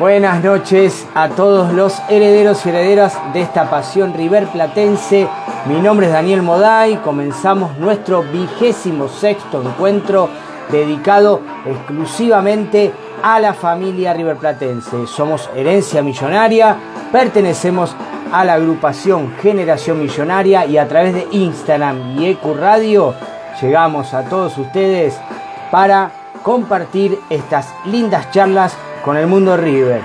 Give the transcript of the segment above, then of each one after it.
Buenas noches a todos los herederos y herederas de esta pasión River Platense. Mi nombre es Daniel Moday. Comenzamos nuestro vigésimo sexto encuentro dedicado exclusivamente a la familia River Platense. Somos herencia millonaria, pertenecemos a la agrupación Generación Millonaria y a través de Instagram y EQ Radio llegamos a todos ustedes para compartir estas lindas charlas con el mundo River.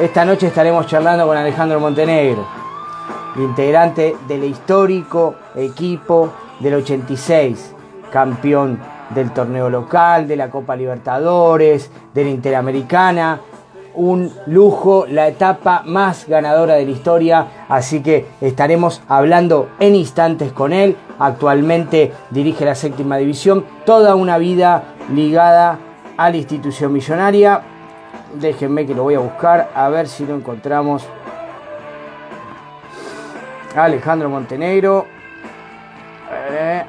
Esta noche estaremos charlando con Alejandro Montenegro, integrante del histórico equipo del 86, campeón del torneo local, de la Copa Libertadores, de la Interamericana. Un lujo, la etapa más ganadora de la historia, así que estaremos hablando en instantes con él. Actualmente dirige la séptima división, toda una vida ligada a la institución millonaria. Déjenme que lo voy a buscar a ver si lo encontramos. Alejandro Montenegro. Eh,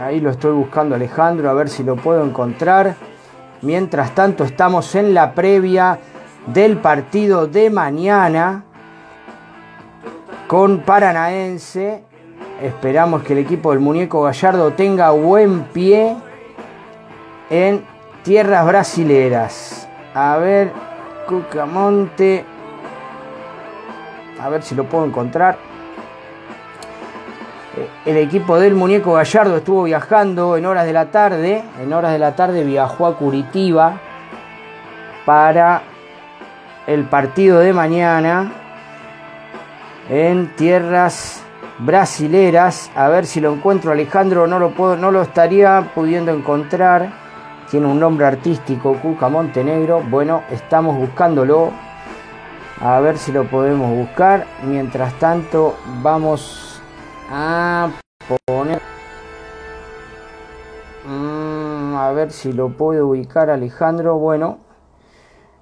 Ahí lo estoy buscando Alejandro, a ver si lo puedo encontrar. Mientras tanto estamos en la previa del partido de mañana con Paranaense Esperamos que el equipo del muñeco Gallardo tenga buen pie en tierras brasileras. A ver, Cucamonte. A ver si lo puedo encontrar. Eh, el equipo del muñeco Gallardo estuvo viajando en horas de la tarde. En horas de la tarde viajó a Curitiba para el partido de mañana en tierras brasileras. A ver si lo encuentro, Alejandro, no lo, puedo, no lo estaría pudiendo encontrar. Tiene un nombre artístico, Cuca Montenegro. Bueno, estamos buscándolo. A ver si lo podemos buscar. Mientras tanto, vamos a poner... Mm, a ver si lo puedo ubicar, Alejandro. Bueno,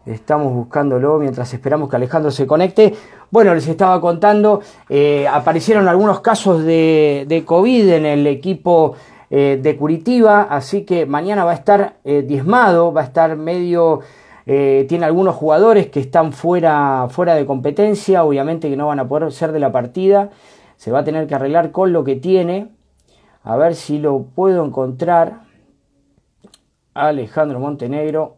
estamos buscándolo mientras esperamos que Alejandro se conecte. Bueno, les estaba contando, eh, aparecieron algunos casos de, COVID en el equipo eh, de Curitiba, así que mañana va a estar eh, diezmado, va a estar medio... tiene algunos jugadores que están fuera, fuera de competencia, obviamente que no van a poder ser de la partida, se va a tener que arreglar con lo que tiene, a ver si lo puedo encontrar. Alejandro Montenegro,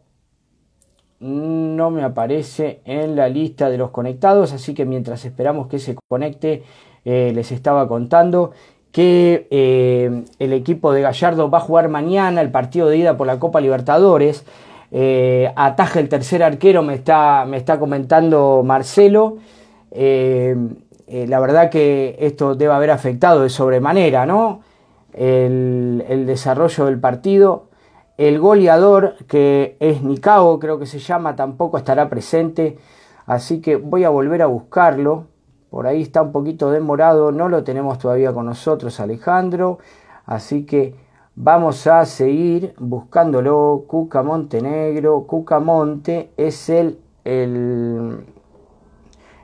no me aparece en la lista de los conectados, así que mientras esperamos que se conecte, eh, les estaba contando que eh, el equipo de Gallardo va a jugar mañana el partido de ida por la Copa Libertadores. Eh, ataja el tercer arquero, me está, me está comentando Marcelo. la verdad que esto debe haber afectado de sobremanera, ¿no? El, el desarrollo del partido. El goleador, que es Nicao, creo que se llama, tampoco estará presente. Así que voy a volver a buscarlo. Por ahí está un poquito demorado. No lo tenemos todavía con nosotros, Alejandro. Así que vamos a seguir buscándolo. Cuca Montenegro. Cuca Monte es el, el,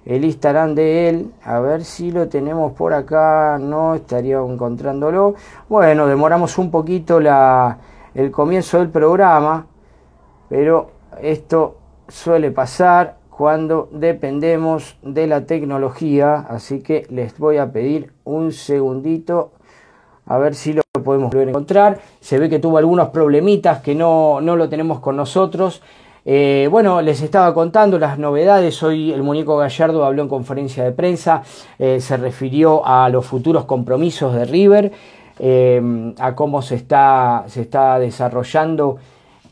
el Instagram de él. A ver si lo tenemos por acá. No estaría encontrándolo. Bueno, demoramos un poquito la el comienzo del programa, pero esto suele pasar cuando dependemos de la tecnología, así que les voy a pedir un segundito a ver si lo podemos volver a encontrar. Se ve que tuvo algunos problemitas que no, no lo tenemos con nosotros. Eh, bueno, les estaba contando las novedades. Hoy el muñeco Gallardo habló en conferencia de prensa, eh, se refirió a los futuros compromisos de River. Em, a cómo se está, se está desarrollando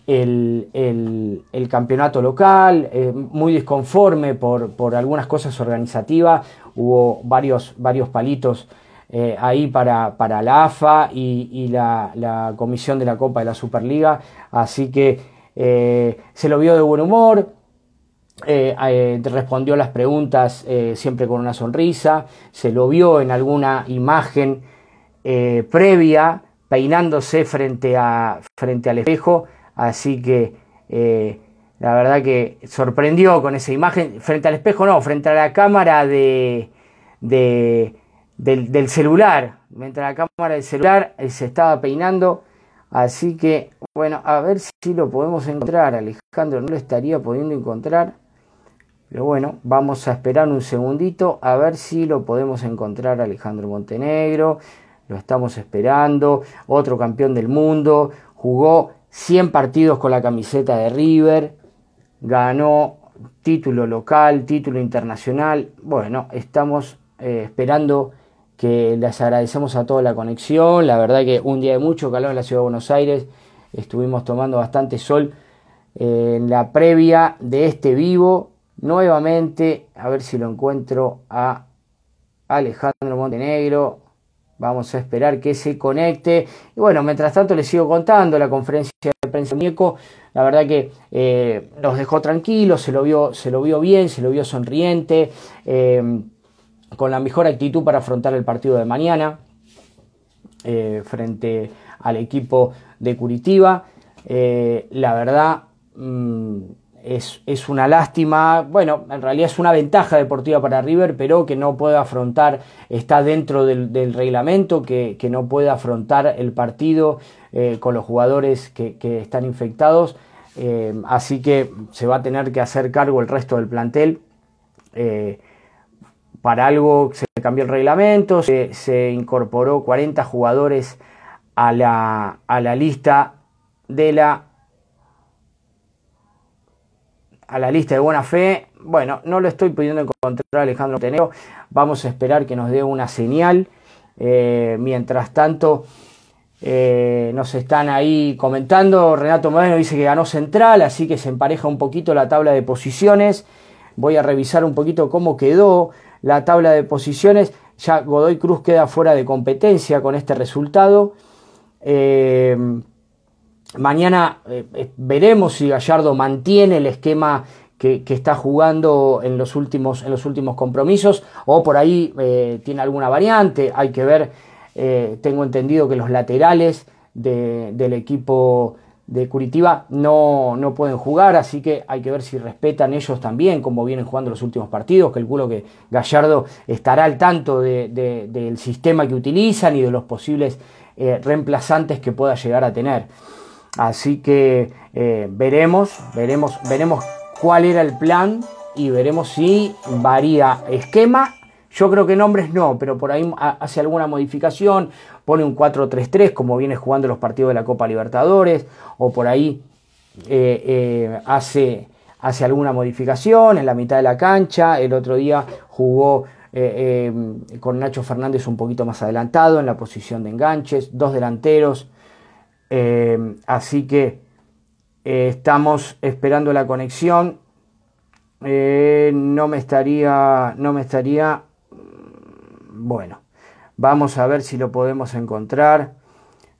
el, campeonato local, eh, muy disconforme por, algunas cosas organizativas, hubo varios, varios palitos eh, ahí para, para, la AFA y, la, comisión de la Copa de la Superliga, así que eh, se lo vio de buen humor, respondió las preguntas siempre con una sonrisa, se lo vio en alguna imagen eh, previa, peinándose frente, a, frente al espejo, así que eh, la verdad que sorprendió con esa imagen, frente al espejo no, frente a la cámara de, de, del, celular. Mientras la cámara del celular eh, se estaba peinando. Así que, bueno, a ver si lo podemos encontrar. Alejandro no lo estaría pudiendo encontrar. Pero bueno, vamos a esperar un segundito a ver si lo podemos encontrar Alejandro Montenegro. Lo estamos esperando. Otro campeón del mundo. Jugó 100 partidos con la camiseta de River. Ganó título local, título internacional. Bueno, estamos eh, esperando que les agradecemos a toda la conexión. La verdad que un día de mucho calor en la ciudad de Buenos Aires. Estuvimos tomando bastante sol eh, en la previa de este vivo. Nuevamente, a ver si lo encuentro a Alejandro Montenegro. Vamos a esperar que se conecte. Y bueno, mientras tanto les sigo contando la conferencia de prensa Muñeco. La verdad que eh, los dejó tranquilos, se lo, vio, se lo vio bien, se lo vio sonriente. Eh, con la mejor actitud para afrontar el partido de mañana eh, frente al equipo de Curitiba. Eh, la verdad mm, es, una lástima, bueno, en realidad es una ventaja deportiva para River, pero que no puede afrontar, está dentro del, reglamento, que, no puede afrontar el partido eh, con los jugadores que, están infectados. así que se va a tener que hacer cargo el resto del plantel para algo se cambió el reglamento, se, incorporó 40 jugadores a la, a la, lista de la a la lista de buena fe. Bueno, no lo estoy pudiendo encontrar Alejandro Teneo. Vamos a esperar que nos dé una señal. Eh, mientras tanto, eh, nos están ahí comentando. Renato Moreno dice que ganó Central, así que se empareja un poquito la tabla de posiciones. Voy a revisar un poquito cómo quedó la tabla de posiciones. Ya Godoy Cruz queda fuera de competencia con este resultado. Eh, mañana eh, eh, veremos si Gallardo mantiene el esquema que, está jugando en los, últimos, en los últimos compromisos o por ahí tiene alguna variante. Hay que ver, tengo entendido que los laterales del equipo de Curitiba no, no, pueden jugar, así que hay que ver si respetan ellos también como vienen jugando los últimos partidos. Calculo que Gallardo estará al tanto del sistema que utilizan y de los posibles eh, reemplazantes que pueda llegar a tener. Así que eh, veremos, veremos, veremos cuál era el plan y veremos si varía esquema yo creo que nombres no, pero por ahí hace alguna modificación, pone un 4-3-3 como viene jugando los partidos de la Copa Libertadores, o por ahí eh, eh, hace, hace alguna modificación en la mitad de la cancha. El otro día jugó con Nacho Fernández un poquito más adelantado en la posición de enganches, dos delanteros. Así que estamos esperando la conexión. no me estaría, no me estaría bueno, vamos a ver si lo podemos encontrar.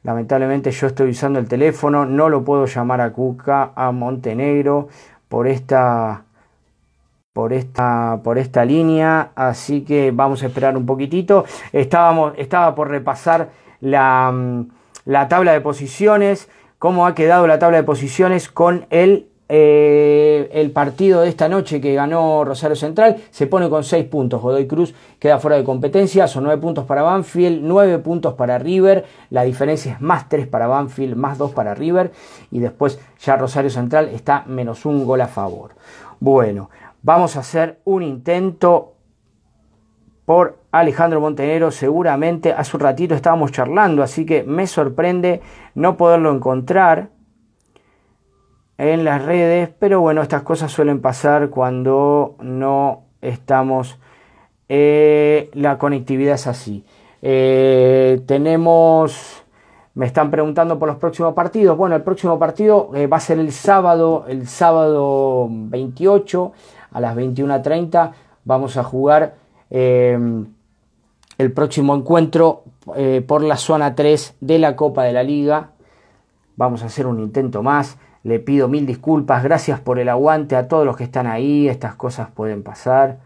Lamentablemente yo estoy usando el teléfono, no lo puedo llamar a Cuca, a Montenegro, por esta, por esta, por esta línea, así que vamos a esperar un poquitito. Estábamos, estaba por repasar la, mm, la tabla de posiciones, cómo ha quedado la tabla de posiciones con el eh, el partido de esta noche que ganó Rosario Central se pone con 6 puntos. Godoy Cruz queda fuera de competencia. Son 9 puntos para Banfield, 9 puntos para River. La diferencia es más 3 para Banfield, más 2 para River. Y después ya Rosario Central está menos un gol a favor. Bueno, vamos a hacer un intento por Alejandro Montenegro. Seguramente hace un ratito estábamos charlando, así que me sorprende no poderlo encontrar en las redes, pero bueno, estas cosas suelen pasar cuando no estamos, eh, la conectividad es así. Eh, tenemos, me están preguntando por los próximos partidos. Bueno, el próximo partido eh, va a ser el sábado, el sábado 28 a las 21.30. Vamos a jugar el próximo encuentro por la zona 3 de la Copa de la Liga. Vamos a hacer un intento más. Le pido mil disculpas, gracias por el aguante a todos los que están ahí, estas cosas pueden pasar.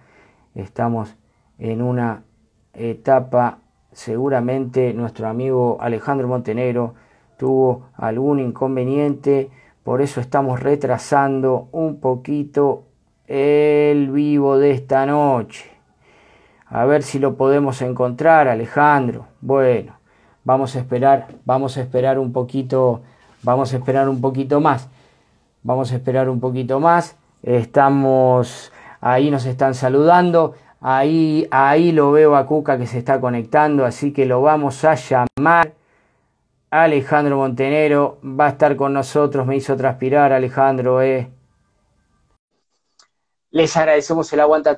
Estamos en una etapa, seguramente nuestro amigo Alejandro Montenegro tuvo algún inconveniente, por eso estamos retrasando un poquito el vivo de esta noche. A ver si lo podemos encontrar, Alejandro. Bueno, vamos a esperar, vamos a esperar un poquito, vamos a esperar un poquito más. Vamos a esperar un poquito más. Estamos ahí nos están saludando. Ahí ahí lo veo a Cuca que se está conectando, así que lo vamos a llamar. Alejandro Montenero va a estar con nosotros, me hizo transpirar Alejandro, eh. Les agradecemos el aguante a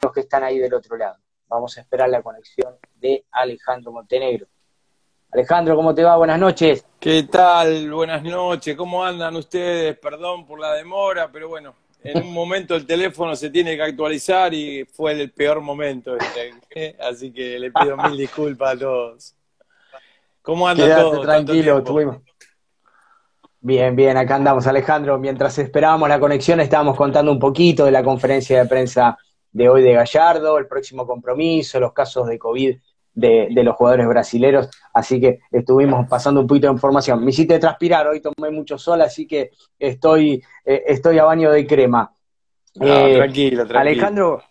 los que están ahí del otro lado. Vamos a esperar la conexión de Alejandro Montenegro. Alejandro, ¿cómo te va? Buenas noches. ¿Qué tal? Buenas noches. ¿Cómo andan ustedes? Perdón por la demora, pero bueno, en un momento el teléfono se tiene que actualizar y fue el peor momento este. Así que le pido mil disculpas a todos. ¿Cómo andan todos? Tranquilo, tuvimos. Bien, bien, acá andamos, Alejandro. Mientras esperábamos la conexión, estábamos contando un poquito de la conferencia de prensa de hoy de Gallardo, el próximo compromiso, los casos de COVID de, los jugadores brasileros, así que estuvimos pasando un poquito de información. Me hiciste transpirar, hoy tomé mucho sol, así que estoy, eh, estoy a baño de crema. Eh, tranquilo, tranquilo. Alejandro,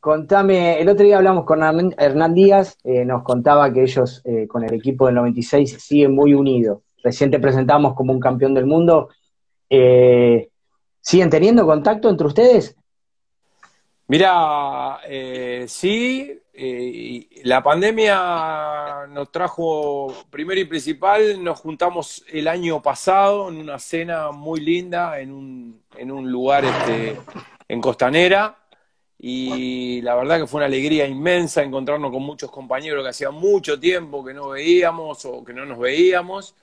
contame, el otro día hablamos con Hernán Díaz, eh, nos contaba que ellos con el equipo del 96 siguen muy unidos. Reciente presentamos como un campeón del mundo. ¿Siguen teniendo contacto entre ustedes? Mira, sí, eh, la pandemia nos trajo, primero y principal, nos juntamos el año pasado en una cena muy linda en un, en un lugar este, en Costanera. Y la verdad que fue una alegría inmensa encontrarnos con muchos compañeros que hacía mucho tiempo que no veíamos o que no nos veíamos.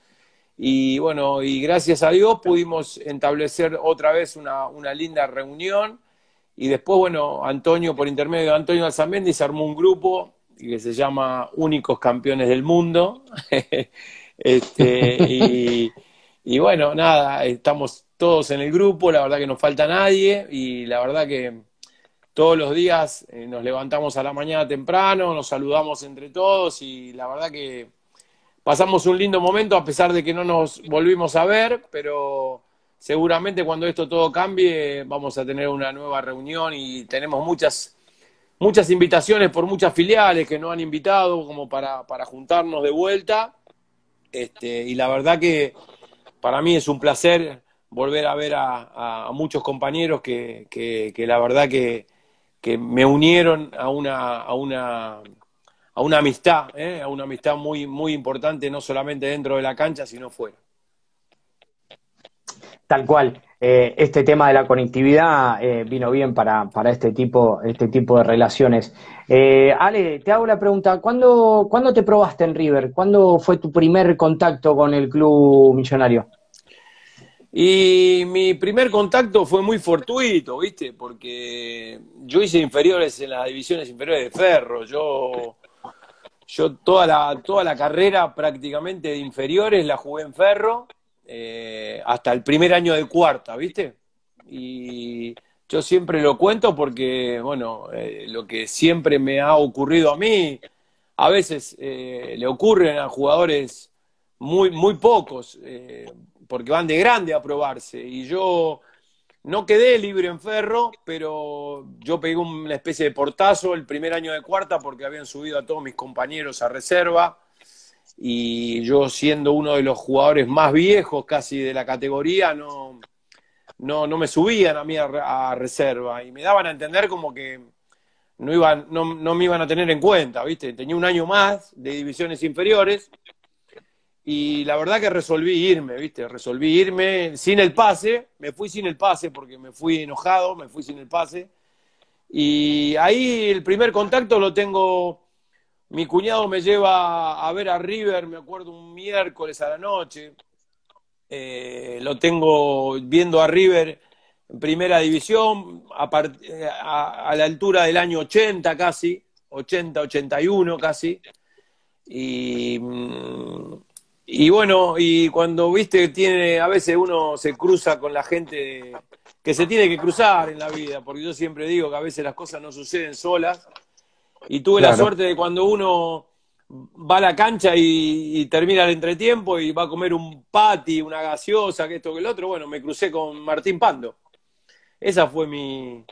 Y bueno, y gracias a Dios pudimos establecer otra vez una, una linda reunión y después, bueno, Antonio, por intermedio de Antonio Alzamendi, se armó un grupo que se llama Únicos Campeones del Mundo. este, y, bueno, nada, estamos todos en el grupo, la verdad que no falta nadie y la verdad que todos los días eh, nos levantamos a la mañana temprano, nos saludamos entre todos y la verdad que pasamos un lindo momento a pesar de que no nos volvimos a ver, pero seguramente cuando esto todo cambie vamos a tener una nueva reunión y tenemos muchas, muchas invitaciones por muchas filiales que nos han invitado como para, para juntarnos de vuelta. Este, y la verdad que para mí es un placer volver a ver a, muchos compañeros que, que, la verdad que, que, me unieron a una, a una, a una amistad, ¿eh? a una amistad muy, muy importante, no solamente dentro de la cancha, sino fuera. Tal cual. Eh, este tema de la conectividad eh, vino bien para, para, este, tipo, este tipo de relaciones. Eh, Ale, te hago la pregunta, ¿cuándo, ¿cuándo te probaste en River? ¿Cuándo fue tu primer contacto con el club millonario? Y mi primer contacto fue muy fortuito, ¿viste? Porque yo hice inferiores en las divisiones inferiores de Ferro. Yo, yo toda, la, toda la carrera prácticamente de inferiores la jugué en Ferro eh, hasta el primer año de cuarta, ¿viste? Y yo siempre lo cuento porque, bueno, eh, lo que siempre me ha ocurrido a mí, a veces eh, le ocurren a jugadores muy, muy pocos, porque van de grande a probarse. Y yo no quedé libre en ferro, pero yo pegué una especie de portazo el primer año de cuarta porque habían subido a todos mis compañeros a reserva y yo siendo uno de los jugadores más viejos casi de la categoría, no, no, no me subían a mí a, reserva y me daban a entender como que no, iban, no, no, me iban a tener en cuenta, ¿viste? Tenía un año más de divisiones inferiores y la verdad que resolví irme, ¿viste? Resolví irme sin el pase, me fui sin el pase porque me fui enojado, me fui sin el pase. Y ahí el primer contacto lo tengo mi cuñado me lleva a ver a River, me acuerdo, un miércoles a la noche. Eh, lo tengo viendo a River en primera división, a, la altura del año 80 casi, 80, 81 casi. Y, mm, y bueno, y cuando viste tiene, a veces uno se cruza con la gente que se tiene que cruzar en la vida, porque yo siempre digo que a veces las cosas no suceden solas y tuve la suerte de cuando uno va a la cancha y, termina el entretiempo y va a comer un pati, una gaseosa, que esto que el otro, bueno, me crucé con Martín Pando. Esa fue mi,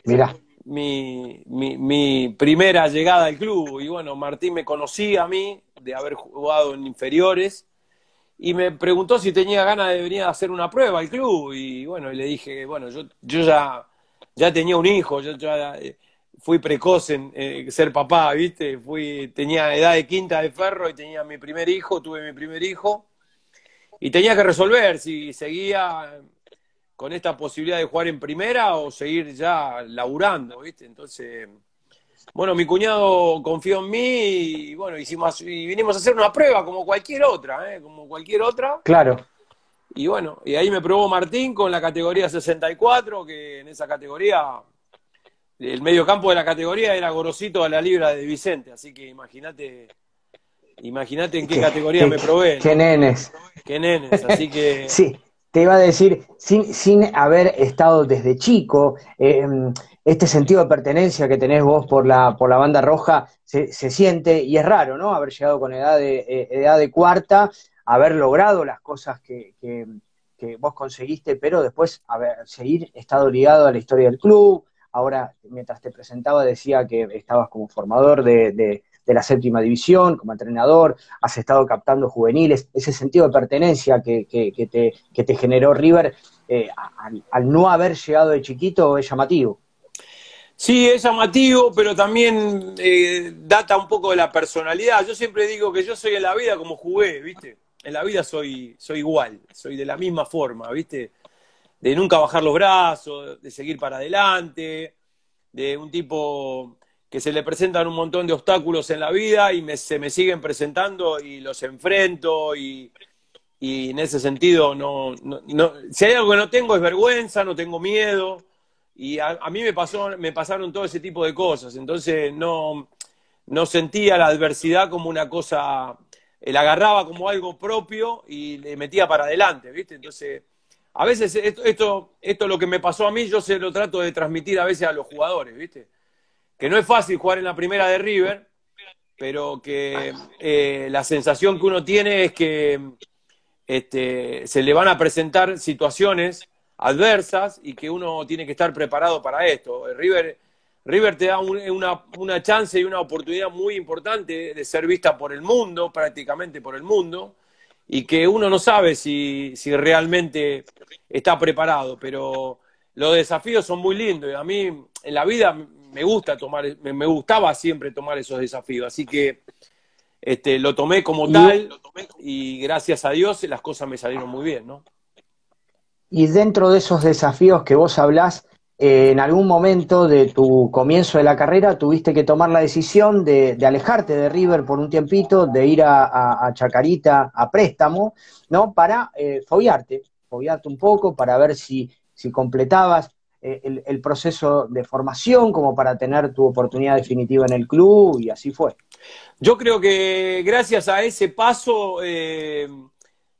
mi, mi, primera llegada al club. Y bueno, Martín me conocía a mí de haber jugado en inferiores y me preguntó si tenía ganas de venir a hacer una prueba al club. Y bueno, le dije, bueno, yo, yo ya, ya tenía un hijo, yo ya eh, fui precoz en eh, ser papá, ¿viste? Fui, tenía edad de quinta de ferro y tenía mi primer hijo, tuve mi primer hijo. Y tenía que resolver si seguía con esta posibilidad de jugar en primera o seguir ya laburando, ¿viste? Entonces, bueno, mi cuñado confió en mí y bueno, hicimos y vinimos a hacer una prueba como cualquier otra, ¿eh? Como cualquier otra. Claro. Y bueno, y ahí me probó Martín con la categoría 64, que en esa categoría el medio campo de la categoría era Gorosito a la libra de Vicente, así que imagínate imagínate en qué, categoría me probé. Qué nenes. Qué nenes, así que Sí te iba a decir, sin, sin haber estado desde chico, em, este sentido de pertenencia que tenés vos por la, por la banda roja se, siente, y es raro, ¿no? Haber llegado con edad de, eh, edad de cuarta, haber logrado las cosas que, que, vos conseguiste, pero después haber, seguir estado ligado a la historia del club. Ahora, mientras te presentaba, decía que estabas como formador de la séptima división, como entrenador, has estado captando juveniles, ese sentido de pertenencia que, te, te, generó River eh, al, no haber llegado de chiquito es llamativo. Sí, es llamativo, pero también eh, data un poco de la personalidad. Yo siempre digo que yo soy en la vida como jugué, ¿viste? En la vida soy, soy igual, soy de la misma forma, ¿viste? De nunca bajar los brazos, de seguir para adelante, de un tipo que se le presentan un montón de obstáculos en la vida y se me siguen presentando y los enfrento y, en ese sentido no, no, si hay algo que no tengo es vergüenza, no tengo miedo y a, mí me pasó me pasaron todo ese tipo de cosas, entonces no no sentía la adversidad como una cosa la agarraba como algo propio y le metía para adelante, ¿viste? Entonces, a veces esto, esto, esto lo que me pasó a mí, yo se lo trato de transmitir a veces a los jugadores, ¿viste? que no es fácil jugar en la primera de River, pero que eh, la sensación que uno tiene es que este, se le van a presentar situaciones adversas y que uno tiene que estar preparado para esto. River, River te da una, una, chance y una oportunidad muy importante de ser vista por el mundo, prácticamente por el mundo, y que uno no sabe si, si realmente está preparado, pero los desafíos son muy lindos. A mí en la vida me gusta tomar, me, gustaba siempre tomar esos desafíos, así que este, lo tomé como tal y gracias a Dios las cosas me salieron muy bien, ¿no? Y dentro de esos desafíos que vos hablás, en algún momento de tu comienzo de la carrera tuviste que tomar la decisión de, alejarte de River por un tiempito, de ir a, Chacarita a préstamo, ¿no? Para eh, fobiarte, fobiarte un poco, para ver si, si completabas eh, el, proceso de formación como para tener tu oportunidad definitiva en el club y así fue. Yo creo que gracias a ese paso eh,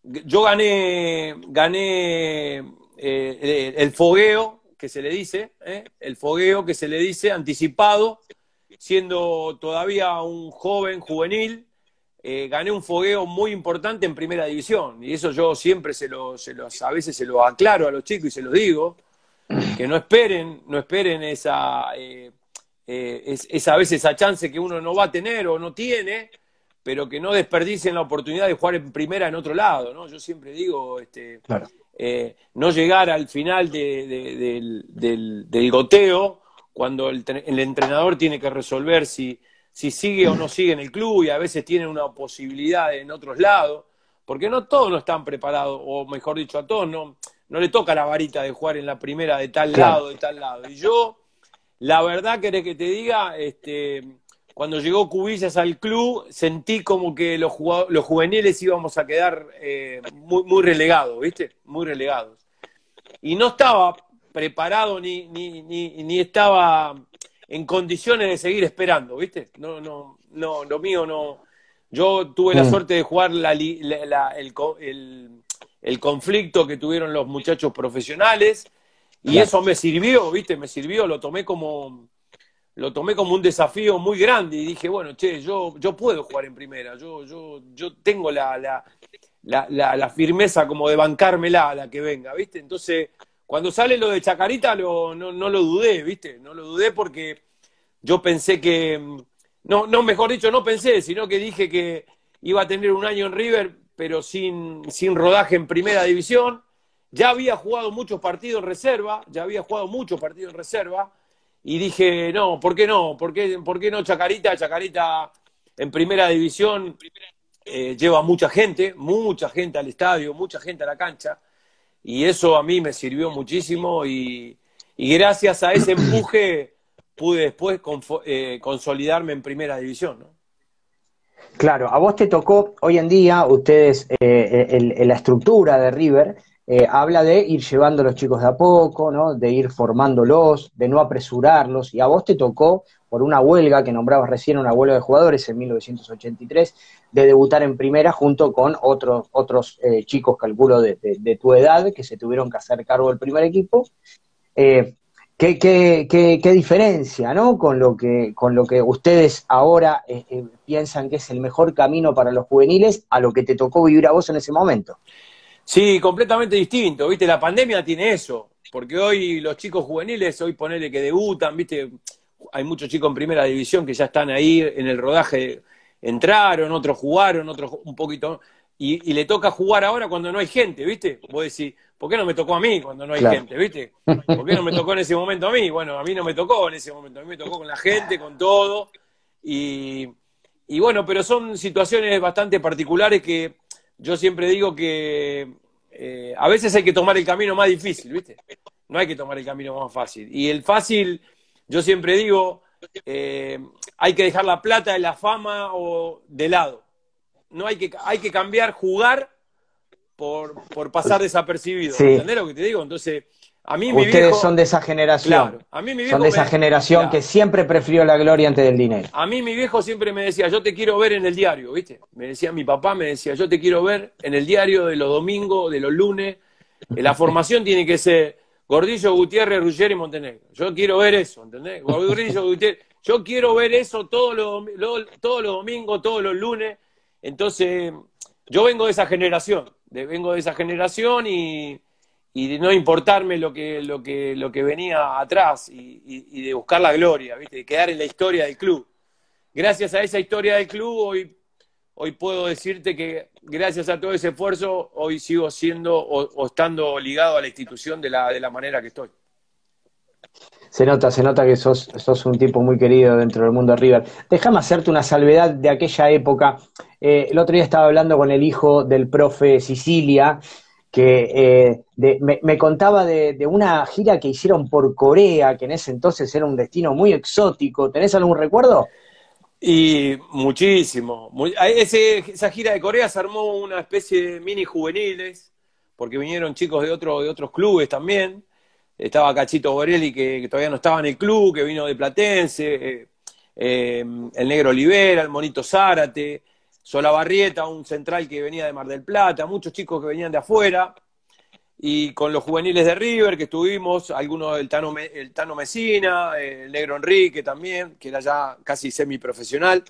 yo gané, gané eh, el fogueo que se le dice, el fogueo que se le dice anticipado, siendo todavía un joven juvenil, gané un fogueo muy importante en primera división. Y eso yo siempre se lo, se a veces se lo aclaro a los chicos y se lo digo que no esperen, no esperen esa, eh, eh, esa vez esa chance que uno no va a tener o no tiene, pero que no desperdicien la oportunidad de jugar en primera en otro lado, ¿no? Yo siempre digo, este, eh, no llegar al final del, del, goteo cuando el, el, entrenador tiene que resolver si, si sigue o no sigue en el club y a veces tiene una posibilidad en otros lados, porque no todos no están preparados, o mejor dicho, a todos no no le toca la varita de jugar en la primera de tal lado, de tal lado. Y yo, la verdad, querés que te diga, este, cuando llegó Cubillas al club, sentí como que los, los juveniles íbamos a quedar eh, muy, muy relegados, ¿viste? Muy relegados. Y no estaba preparado ni, ni, ni, ni estaba en condiciones de seguir esperando, ¿viste? No, no, no, lo mío no. Yo tuve la mm. suerte de jugar la, la, el, el el conflicto que tuvieron los muchachos profesionales y eso me sirvió, ¿viste? Me sirvió, lo tomé como lo tomé como un desafío muy grande y dije, bueno, che, yo, yo puedo jugar en primera, yo, yo, yo tengo la, la, la, la firmeza como de bancármela a la que venga, ¿viste? Entonces, cuando sale lo de Chacarita no, no lo dudé, ¿viste? No lo dudé porque yo pensé que, no, no, mejor dicho, no pensé, sino que dije que iba a tener un año en River, pero sin, sin rodaje en primera división. Ya había jugado muchos partidos en reserva, ya había jugado muchos partidos en reserva, y dije, no, ¿por qué no? ¿Por qué, por qué no Chacarita? Chacarita en primera división eh, lleva mucha gente, mucha gente al estadio, mucha gente a la cancha, y eso a mí me sirvió muchísimo y, gracias a ese empuje pude después eh, consolidarme en primera división. Claro, a vos te tocó, hoy en día, ustedes, eh, la estructura de River eh, habla de ir llevando a los chicos de a poco, ¿no? de ir formándolos, de no apresurarlos, y a vos te tocó, por una huelga que nombrabas recién, una huelga de jugadores en 1983, de debutar en primera junto con otros, otros eh, chicos, calculo, de, tu edad, que se tuvieron que hacer cargo del primer equipo. Eh, ¿qué, qué, qué, qué, diferencia ¿no? con, lo que, con lo que ustedes ahora piensan que es el mejor camino para los juveniles a lo que te tocó vivir a vos en ese momento? Sí, completamente distinto, ¿viste? La pandemia tiene eso, porque hoy los chicos juveniles, hoy ponele que debutan, ¿viste? Hay muchos chicos en primera división que ya están ahí en el rodaje, entraron, otros jugaron, otros un poquito, y, le toca jugar ahora cuando no hay gente, ¿viste? Vos decís, ¿por qué no me tocó a mí cuando no hay gente, ¿viste? ¿Por qué no me tocó en ese momento a mí? Bueno, a mí no me tocó en ese momento, a mí me tocó con la gente, con todo, y, y bueno, pero son situaciones bastante particulares que yo siempre digo que eh, a veces hay que tomar el camino más difícil, ¿viste? No hay que tomar el camino más fácil. Y el fácil, yo siempre digo, eh, hay que dejar la plata de la fama o de lado. No hay que, hay que cambiar jugar por, por pasar desapercibido. ¿Entendés lo que te digo? Entonces, a mí Ustedes son de esa generación. a mí mi son de esa generación que siempre prefirió la gloria antes del dinero. A mí mi viejo siempre me decía, yo te quiero ver en el diario, ¿viste? Me decía mi papá, me decía, yo te quiero ver en el diario de los domingos, de los lunes. La formación tiene que ser Gordillo, Gutiérrez, Ruggeri y Montenegro. Yo quiero ver eso, ¿entendés? Gordillo, Gutiérrez. Yo quiero ver eso todos los, todos los domingos, todos los lunes. Entonces, yo vengo de esa generación. vengo de esa generación y y de no importarme lo que, lo que, lo que venía atrás y, de buscar la gloria, ¿viste? de quedar en la historia del club. Gracias a esa historia del club, hoy, hoy puedo decirte que gracias a todo ese esfuerzo, hoy sigo siendo o, estando ligado a la institución de la, de la manera que estoy. Se nota, se nota que sos, sos un tipo muy querido dentro del mundo de River. Déjame hacerte una salvedad de aquella época. Eh, el otro día estaba hablando con el hijo del profe Sicilia, que eh, me, contaba de, una gira que hicieron por Corea, que en ese entonces era un destino muy exótico. ¿Tenés algún recuerdo? Y muchísimo. esa gira de Corea se armó una especie de mini juveniles, porque vinieron chicos de, otro, de otros clubes también. Estaba Cachito Borelli, que, todavía no estaba en el club, que vino de Platense, eh, eh, el Negro Olivera, el Monito Zárate, Solabarrieta, un central que venía de Mar del Plata, muchos chicos que venían de afuera, y con los juveniles de River que estuvimos, algunos del Tano, el Tano Mesina, el Negro Enrique también, que era ya casi semiprofesional.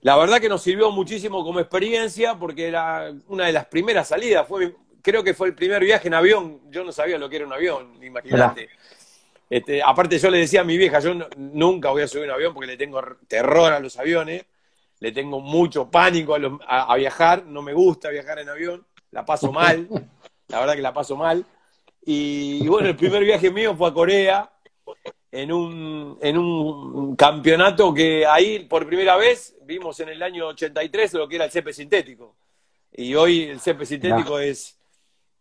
La verdad que nos sirvió muchísimo como experiencia porque era una de las primeras salidas, fue, creo que fue el primer viaje en avión, yo no sabía lo que era un avión, imagínate. Este, aparte yo le decía a mi vieja, yo nunca voy a subir un avión porque le tengo terror a los aviones le tengo mucho pánico a, viajar, no me gusta viajar en avión, la paso mal, la verdad que la paso mal. Y, bueno, el primer viaje mío fue a Corea, en un, en un campeonato que ahí por primera vez vimos en el año 83 lo que era el césped sintético. Y hoy el césped sintético es,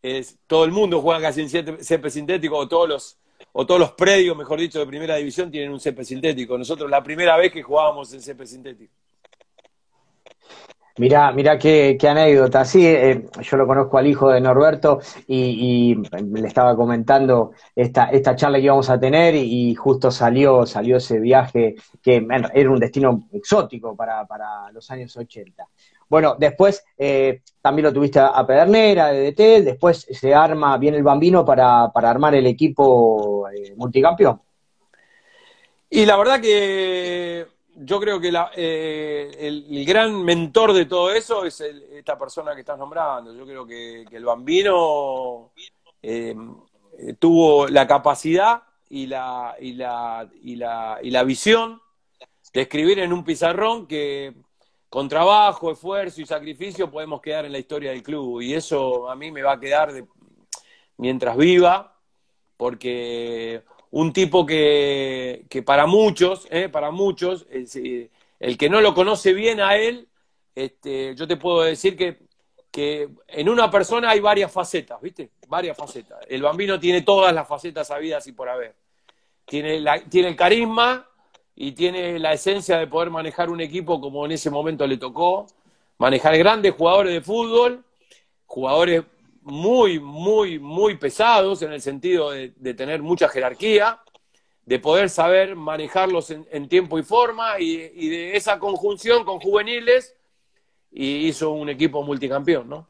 es, todo el mundo juega casi en césped sintético, o todos los o todos los predios, mejor dicho, de primera división tienen un césped sintético. Nosotros la primera vez que jugábamos en césped sintético. Mirá, mirá qué, anécdota. Sí, eh, yo lo conozco al hijo de Norberto y, le estaba comentando esta, esta charla que íbamos a tener y, justo salió, salió ese viaje que era un destino exótico para, para los años 80. Bueno, después eh, también lo tuviste a Pedernera, de DT, después se arma, viene el Bambino para, para armar el equipo eh, multicampeón. Y la verdad que yo creo que eh, el, gran mentor de todo eso es esta persona que estás nombrando. Yo creo que, el bambino, eh, tuvo la capacidad y la, visión de escribir en un pizarrón que con trabajo, esfuerzo y sacrificio podemos quedar en la historia del club. Y eso a mí me va a quedar mientras viva, porque un tipo que, que para muchos, eh, para muchos, el, que no lo conoce bien a él, este, yo te puedo decir que, que en una persona hay varias facetas, ¿viste? Varias facetas. El bambino tiene todas las facetas habidas y por haber. Tiene, la, tiene el carisma, y tiene la esencia de poder manejar un equipo como en ese momento le tocó, manejar grandes jugadores de fútbol, jugadores muy, muy, muy pesados en el sentido de, tener mucha jerarquía, de poder saber manejarlos en, tiempo y forma y, de esa conjunción con juveniles y hizo un equipo multicampeón, ¿no?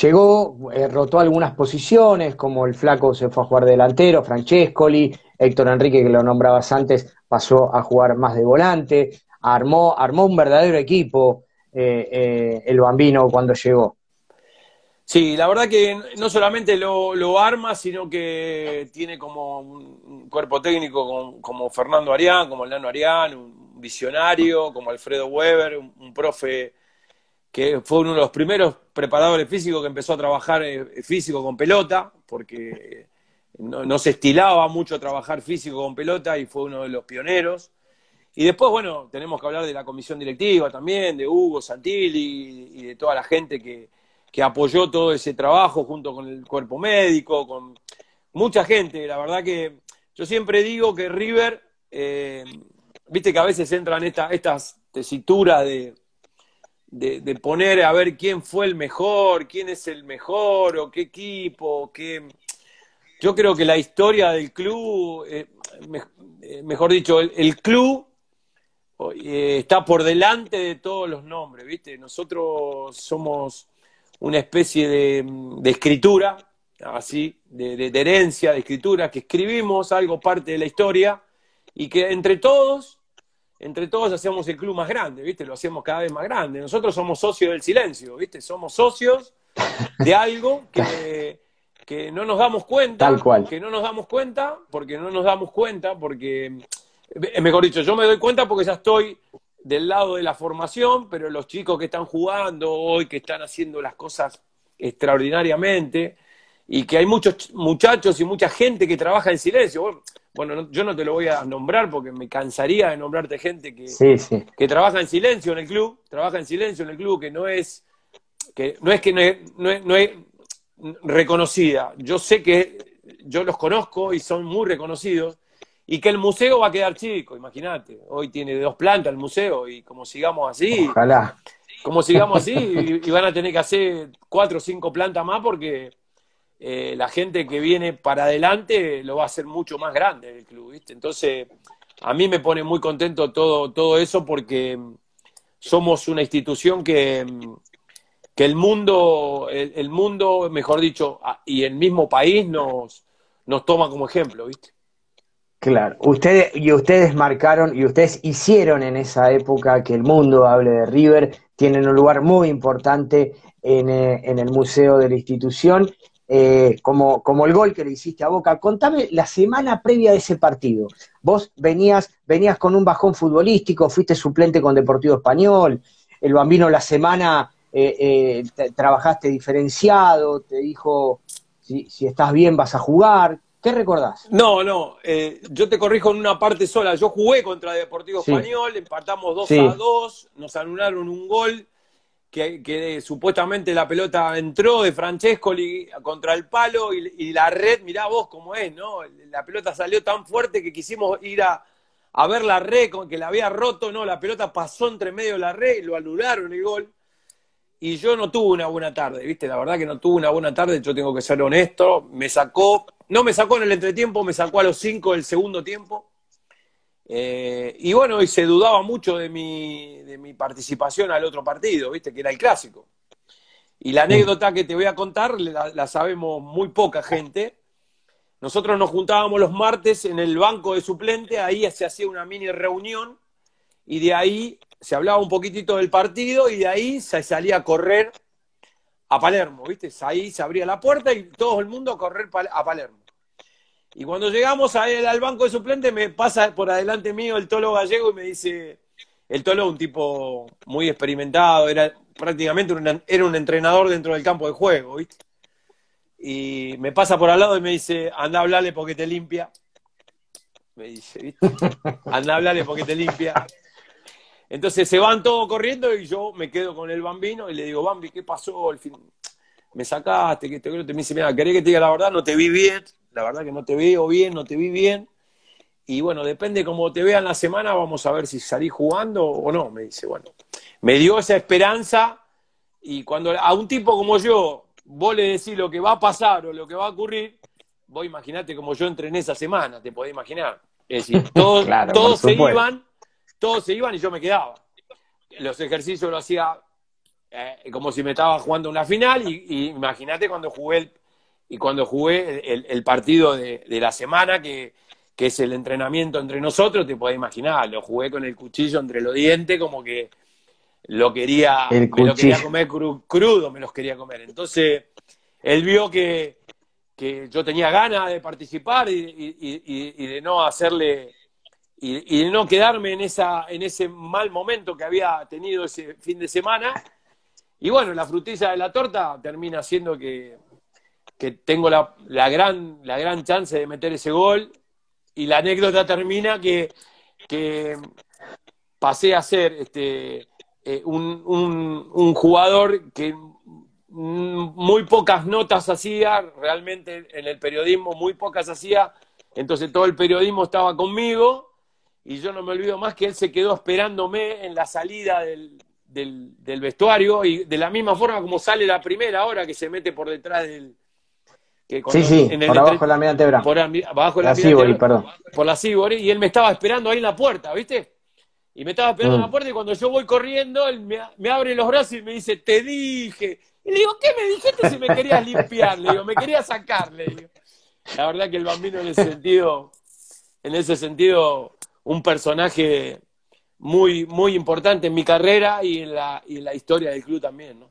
Llegó, eh, rotó algunas posiciones, como el flaco se fue a jugar delantero, Francescoli, Héctor Enrique, que lo nombrabas antes, pasó a jugar más de volante, armó, armó un verdadero equipo eh, eh, el bambino cuando llegó. Sí, la verdad que no solamente lo, arma, sino que tiene como un cuerpo técnico como, Fernando Arián, como el Arián, un visionario, como Alfredo Weber, un, profe que fue uno de los primeros preparadores físicos que empezó a trabajar eh, físico con pelota, porque no, se estilaba mucho trabajar físico con pelota y fue uno de los pioneros. Y después, bueno, tenemos que hablar de la comisión directiva también, de Hugo Santilli y, de toda la gente que, apoyó todo ese trabajo junto con el cuerpo médico, con mucha gente. La verdad que yo siempre digo que River, eh, viste que a veces entran estas tesituras de, de, poner a ver quién fue el mejor, quién es el mejor, o qué equipo, qué yo creo que la historia del club, eh, eh, mejor dicho, el, club está por delante de todos los nombres, ¿viste? Nosotros somos una especie de, escritura, así, de, herencia, de escritura, que escribimos algo parte de la historia y que entre todos, entre todos hacemos el club más grande, ¿viste? Lo hacemos cada vez más grande. Nosotros somos socios del silencio, ¿viste? Somos socios de algo que que no nos damos cuenta, Tal cual. que no nos damos cuenta, porque no nos damos cuenta, porque, eh, mejor dicho, yo me doy cuenta porque ya estoy del lado de la formación, pero los chicos que están jugando hoy, que están haciendo las cosas extraordinariamente, y que hay muchos muchachos y mucha gente que trabaja en silencio. Bueno, yo no te lo voy a nombrar porque me cansaría de nombrarte gente que, que trabaja en silencio en el club, trabaja en silencio en el club, que no es que no es que no no es, reconocida. Yo sé que yo los conozco y son muy reconocidos y que el museo va a quedar chico, imagínate. Hoy tiene dos plantas el museo y como sigamos así, ojalá. Como sigamos así y, van a tener que hacer cuatro o cinco plantas más porque eh, la gente que viene para adelante lo va a hacer mucho más grande el club, ¿viste? Entonces, a mí me pone muy contento todo, todo eso porque somos una institución que que el mundo, el, mundo, mejor dicho, y el mismo país nos, nos toma como ejemplo, ¿viste? Claro, ustedes, y ustedes marcaron y ustedes hicieron en esa época que el mundo hable de River, tienen un lugar muy importante en, eh, el museo de la institución, eh, como, como el gol que le hiciste a Boca. Contame la semana previa de ese partido. Vos venías, venías con un bajón futbolístico, fuiste suplente con Deportivo Español, el bambino la semana eh, trabajaste diferenciado, te dijo si, estás bien vas a jugar. ¿Qué recordás? No, no, eh, yo te corrijo en una parte sola. Yo jugué contra Deportivo Español, empatamos 2 a 2, nos anularon un gol que, supuestamente la pelota entró de Francescoli contra el palo y, la red, mirá vos cómo es, ¿no? La pelota salió tan fuerte que quisimos ir a, a ver la red, que la había roto, no, la pelota pasó entre medio de la red y lo anularon el gol y yo no tuve una buena tarde, ¿viste? La verdad que no tuve una buena tarde, yo tengo que ser honesto. Me sacó, no me sacó en el entretiempo, me sacó a los cinco del segundo tiempo. Eh, y bueno, y se dudaba mucho de mi, de mi participación al otro partido, ¿viste? Que era el clásico. Y la anécdota que te voy a contar la, sabemos muy poca gente. Nosotros nos juntábamos los martes en el banco de suplente, ahí se hacía una mini reunión y de ahí se hablaba un poquitito del partido y de ahí se salía a correr a Palermo, ¿viste? Ahí se abría la puerta y todo el mundo a correr a Palermo. Y cuando llegamos al banco de suplente, me pasa por adelante mío el tolo gallego y me dice, el tolo, un tipo muy experimentado, era prácticamente era un entrenador dentro del campo de juego, ¿viste? Y me pasa por al lado y me dice, anda a hablarle porque te limpia. Me dice, ¿viste? Anda a hablarle porque te limpia. Entonces se van todos corriendo y yo me quedo con el bambino y le digo, Bambi, ¿qué pasó? El fin... Me sacaste, que te me dice, mira, ¿querés que te diga la verdad? No te vi bien, la verdad que no te veo bien, no te vi bien. Y bueno, depende cómo te vean la semana, vamos a ver si salí jugando o no, me dice. Bueno, me dio esa esperanza y cuando a un tipo como yo, vos le decís lo que va a pasar o lo que va a ocurrir, vos imaginate como yo entrené esa semana, te podés imaginar. Es decir, todos, todos se iban, todos se iban y yo me quedaba. Los ejercicios lo hacía eh, como si me estaba jugando una final y, imagínate cuando jugué el, y cuando jugué el, partido de, la semana, que, es el entrenamiento entre nosotros, te podés imaginar, lo jugué con el cuchillo entre los dientes, como que lo quería, me lo quería comer crudo, me los quería comer. Entonces, él vio que, yo tenía ganas de participar y, de no hacerle y, no quedarme en esa en ese mal momento que había tenido ese fin de semana. Y bueno la frutilla de la torta termina siendo que que tengo la, gran, la gran chance de meter ese gol. Y la anécdota termina que, pasé a ser este, eh, un, jugador que muy pocas notas hacía, realmente en el periodismo muy pocas hacía, entonces todo el periodismo estaba conmigo y yo no me olvido más que él se quedó esperándome en la salida del, del vestuario y de la misma forma como sale la primera hora que se mete por detrás del, sí, sí, por abajo de la media Por abajo de la, la perdón. Por la Sibori, y él me estaba esperando ahí en la puerta, ¿viste? Y me estaba esperando en la mm. puerta y cuando yo voy corriendo, él me, abre los brazos y me dice, te dije. Y le digo, ¿qué me dijiste si me querías limpiar? Le digo, me querías sacar, le digo. La verdad que el bambino en ese sentido, en ese sentido, un personaje muy, muy importante en mi carrera y en la, y en la historia del club también, ¿no?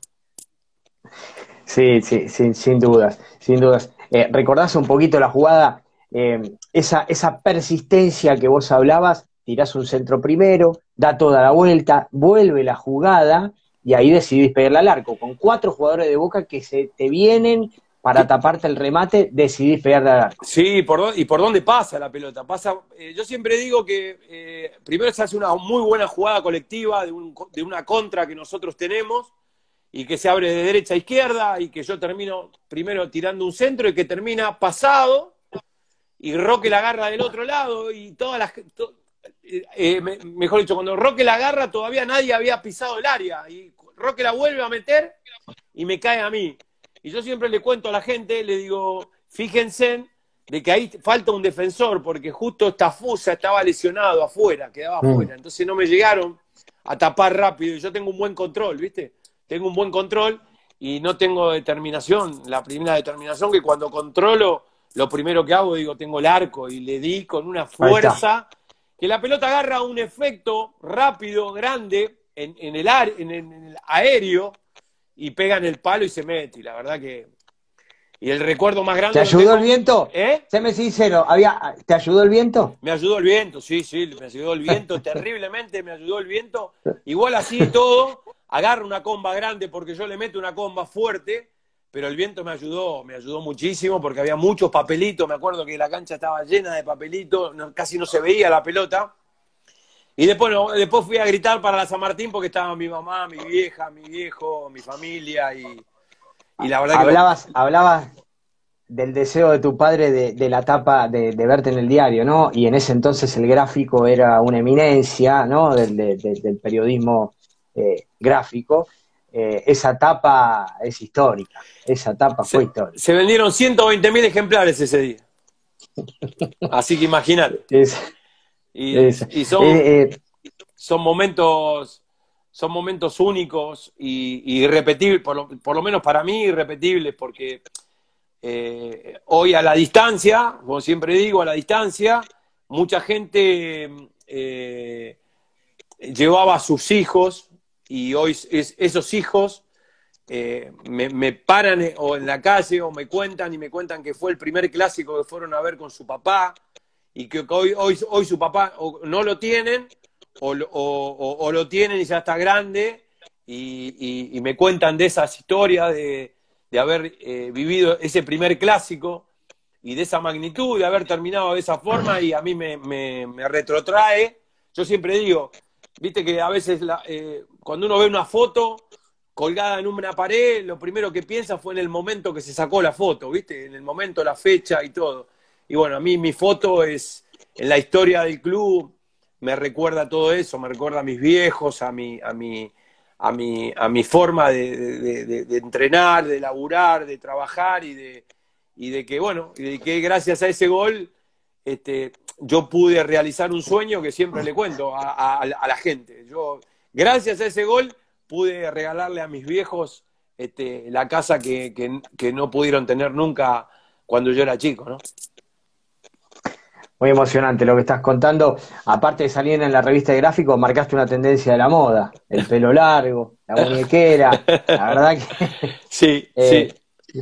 Sí, sí, sin dudas, sin dudas. Eh, ¿Recordás un poquito la jugada? Eh, esa, esa persistencia que vos hablabas, tirás un centro primero, da toda la vuelta, vuelve la jugada y ahí decidís pegarle al arco. Con cuatro jugadores de boca que se te vienen para taparte el remate, decidís pegarle al arco. Sí, por, y por dónde pasa la pelota. Pasa, eh, yo siempre digo que primero se hace una muy buena jugada colectiva de, de una contra que nosotros tenemos y que se abre de derecha a izquierda y que yo termino primero tirando un centro y que termina pasado y Roque la agarra del otro lado y todas las... Eh, eh, mejor dicho, cuando Roque la agarra todavía nadie había pisado el área y Roque la vuelve a meter y me cae a mí. Y yo siempre le cuento a la gente, le digo, fíjense de que ahí falta un defensor porque justo esta fusa estaba lesionado afuera, quedaba mm. afuera. Entonces no me llegaron a tapar rápido y yo tengo un buen control, ¿viste? tengo un buen control y no tengo determinación. La primera determinación que cuando controlo, lo primero que hago, digo, tengo el arco y le di con una fuerza que la pelota agarra un efecto rápido, grande, en, el, en, el, aéreo y pega en el palo y se mete. Y la verdad que. Y el recuerdo más grande. ¿Te ayudó el viento? ¿Eh? Séme sincero, había, ¿te ayudó el viento? Me ayudó el viento, sí, sí, me ayudó el viento, terriblemente me ayudó el viento. Igual así todo, agarra una comba grande porque yo le meto una comba fuerte, pero el viento me ayudó, me ayudó muchísimo porque había muchos papelitos, me acuerdo que la cancha estaba llena de papelitos, casi no se veía la pelota. Y después, después fui a gritar para la San Martín porque estaba mi mamá, mi vieja, mi viejo, mi familia y, la verdad que... Hablabas, hablabas del deseo de tu padre de, la tapa de, verte en el diario, ¿no? Y en ese entonces el gráfico era una eminencia, ¿no? Del, del periodismo eh, gráfico, eh, esa etapa es histórica. Esa etapa fue histórica. Se vendieron 120 mil ejemplares ese día. Así que imagínate. Y, eh, son, momentos son momentos únicos y, irrepetibles, por lo, menos para mí irrepetibles, porque hoy a la distancia, como siempre digo, a la distancia, mucha gente llevaba a sus hijos y hoy esos hijos eh, me, paran eh, o en la calle o me cuentan y me cuentan que fue el primer clásico que fueron a ver con su papá y que hoy, hoy, hoy su papá no lo tienen o, lo tienen y ya está grande y, me cuentan de esas historias de, haber eh, vivido ese primer clásico y de esa magnitud, de haber terminado de esa forma y a mí me, me, retrotrae. Yo siempre digo, viste que a veces cuando uno ve una foto colgada en una pared, lo primero que piensa fue en el momento que se sacó la foto, ¿viste? En el momento, la fecha y todo. Y bueno, a mí mi foto es en la historia del club, me recuerda todo eso, me recuerda a mis viejos, a mi, a mi, a mi, a mi forma de, entrenar, de laburar, de trabajar y de, y de que, bueno, y de que gracias a ese gol este, yo pude realizar un sueño que siempre le cuento a, la gente. Yo, gracias a ese gol, pude regalarle a mis viejos este, la casa que, no pudieron tener nunca cuando yo era chico, ¿no? Muy emocionante lo que estás contando. Aparte de salir en la revista de gráficos, marcaste una tendencia de la moda. El pelo largo, la muñequera. La verdad que. Sí, eh, sí.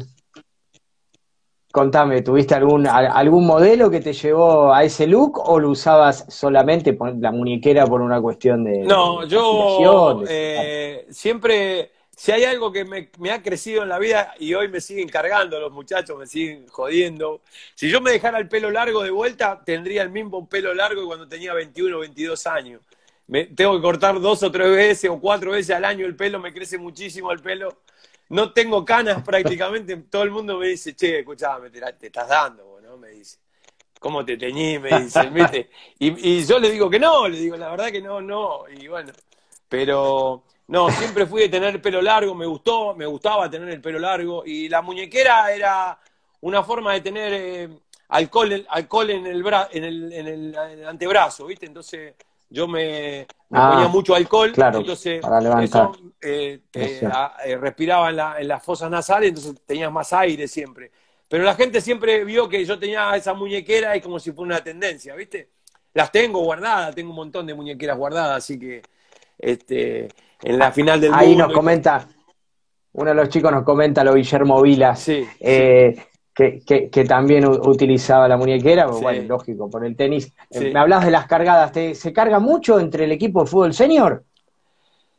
Contame, ¿tuviste algún, algún modelo que te llevó a ese look o lo usabas solamente la muñequera por una cuestión de... No, yo eh, siempre, si hay algo que me, ha crecido en la vida y hoy me siguen cargando los muchachos, me siguen jodiendo, si yo me dejara el pelo largo de vuelta, tendría el mismo pelo largo que cuando tenía 21 o 22 años. Tengo que cortar dos o tres veces o cuatro veces al año el pelo, me crece muchísimo el pelo no tengo canas prácticamente, todo el mundo me dice, che, escuchame, te, estás dando, ¿no? Me dice, ¿cómo te teñí? Me dice, ¿viste? Y, yo le digo que no, le digo, la verdad que no, no, y bueno, pero no, siempre fui de tener el pelo largo, me gustó, me gustaba tener el pelo largo, y la muñequera era una forma de tener eh, alcohol, alcohol en el, en, el, en el antebrazo, ¿viste? Entonces yo me, ah, ponía mucho alcohol, entonces eso, eh, eh, eh, respiraba en, la, en las fosas nasales, entonces tenías más aire siempre. Pero la gente siempre vio que yo tenía esa muñequera y como si fuera una tendencia, ¿viste? Las tengo guardadas, tengo un montón de muñequeras guardadas, así que este, en la final del Ahí nos comenta, uno de los chicos nos comenta lo Guillermo Vilas. Sí, que, también utilizaba la muñequera, bueno, lógico, por el tenis. Eh, me hablabas de las cargadas, ¿se carga mucho entre el equipo de fútbol senior?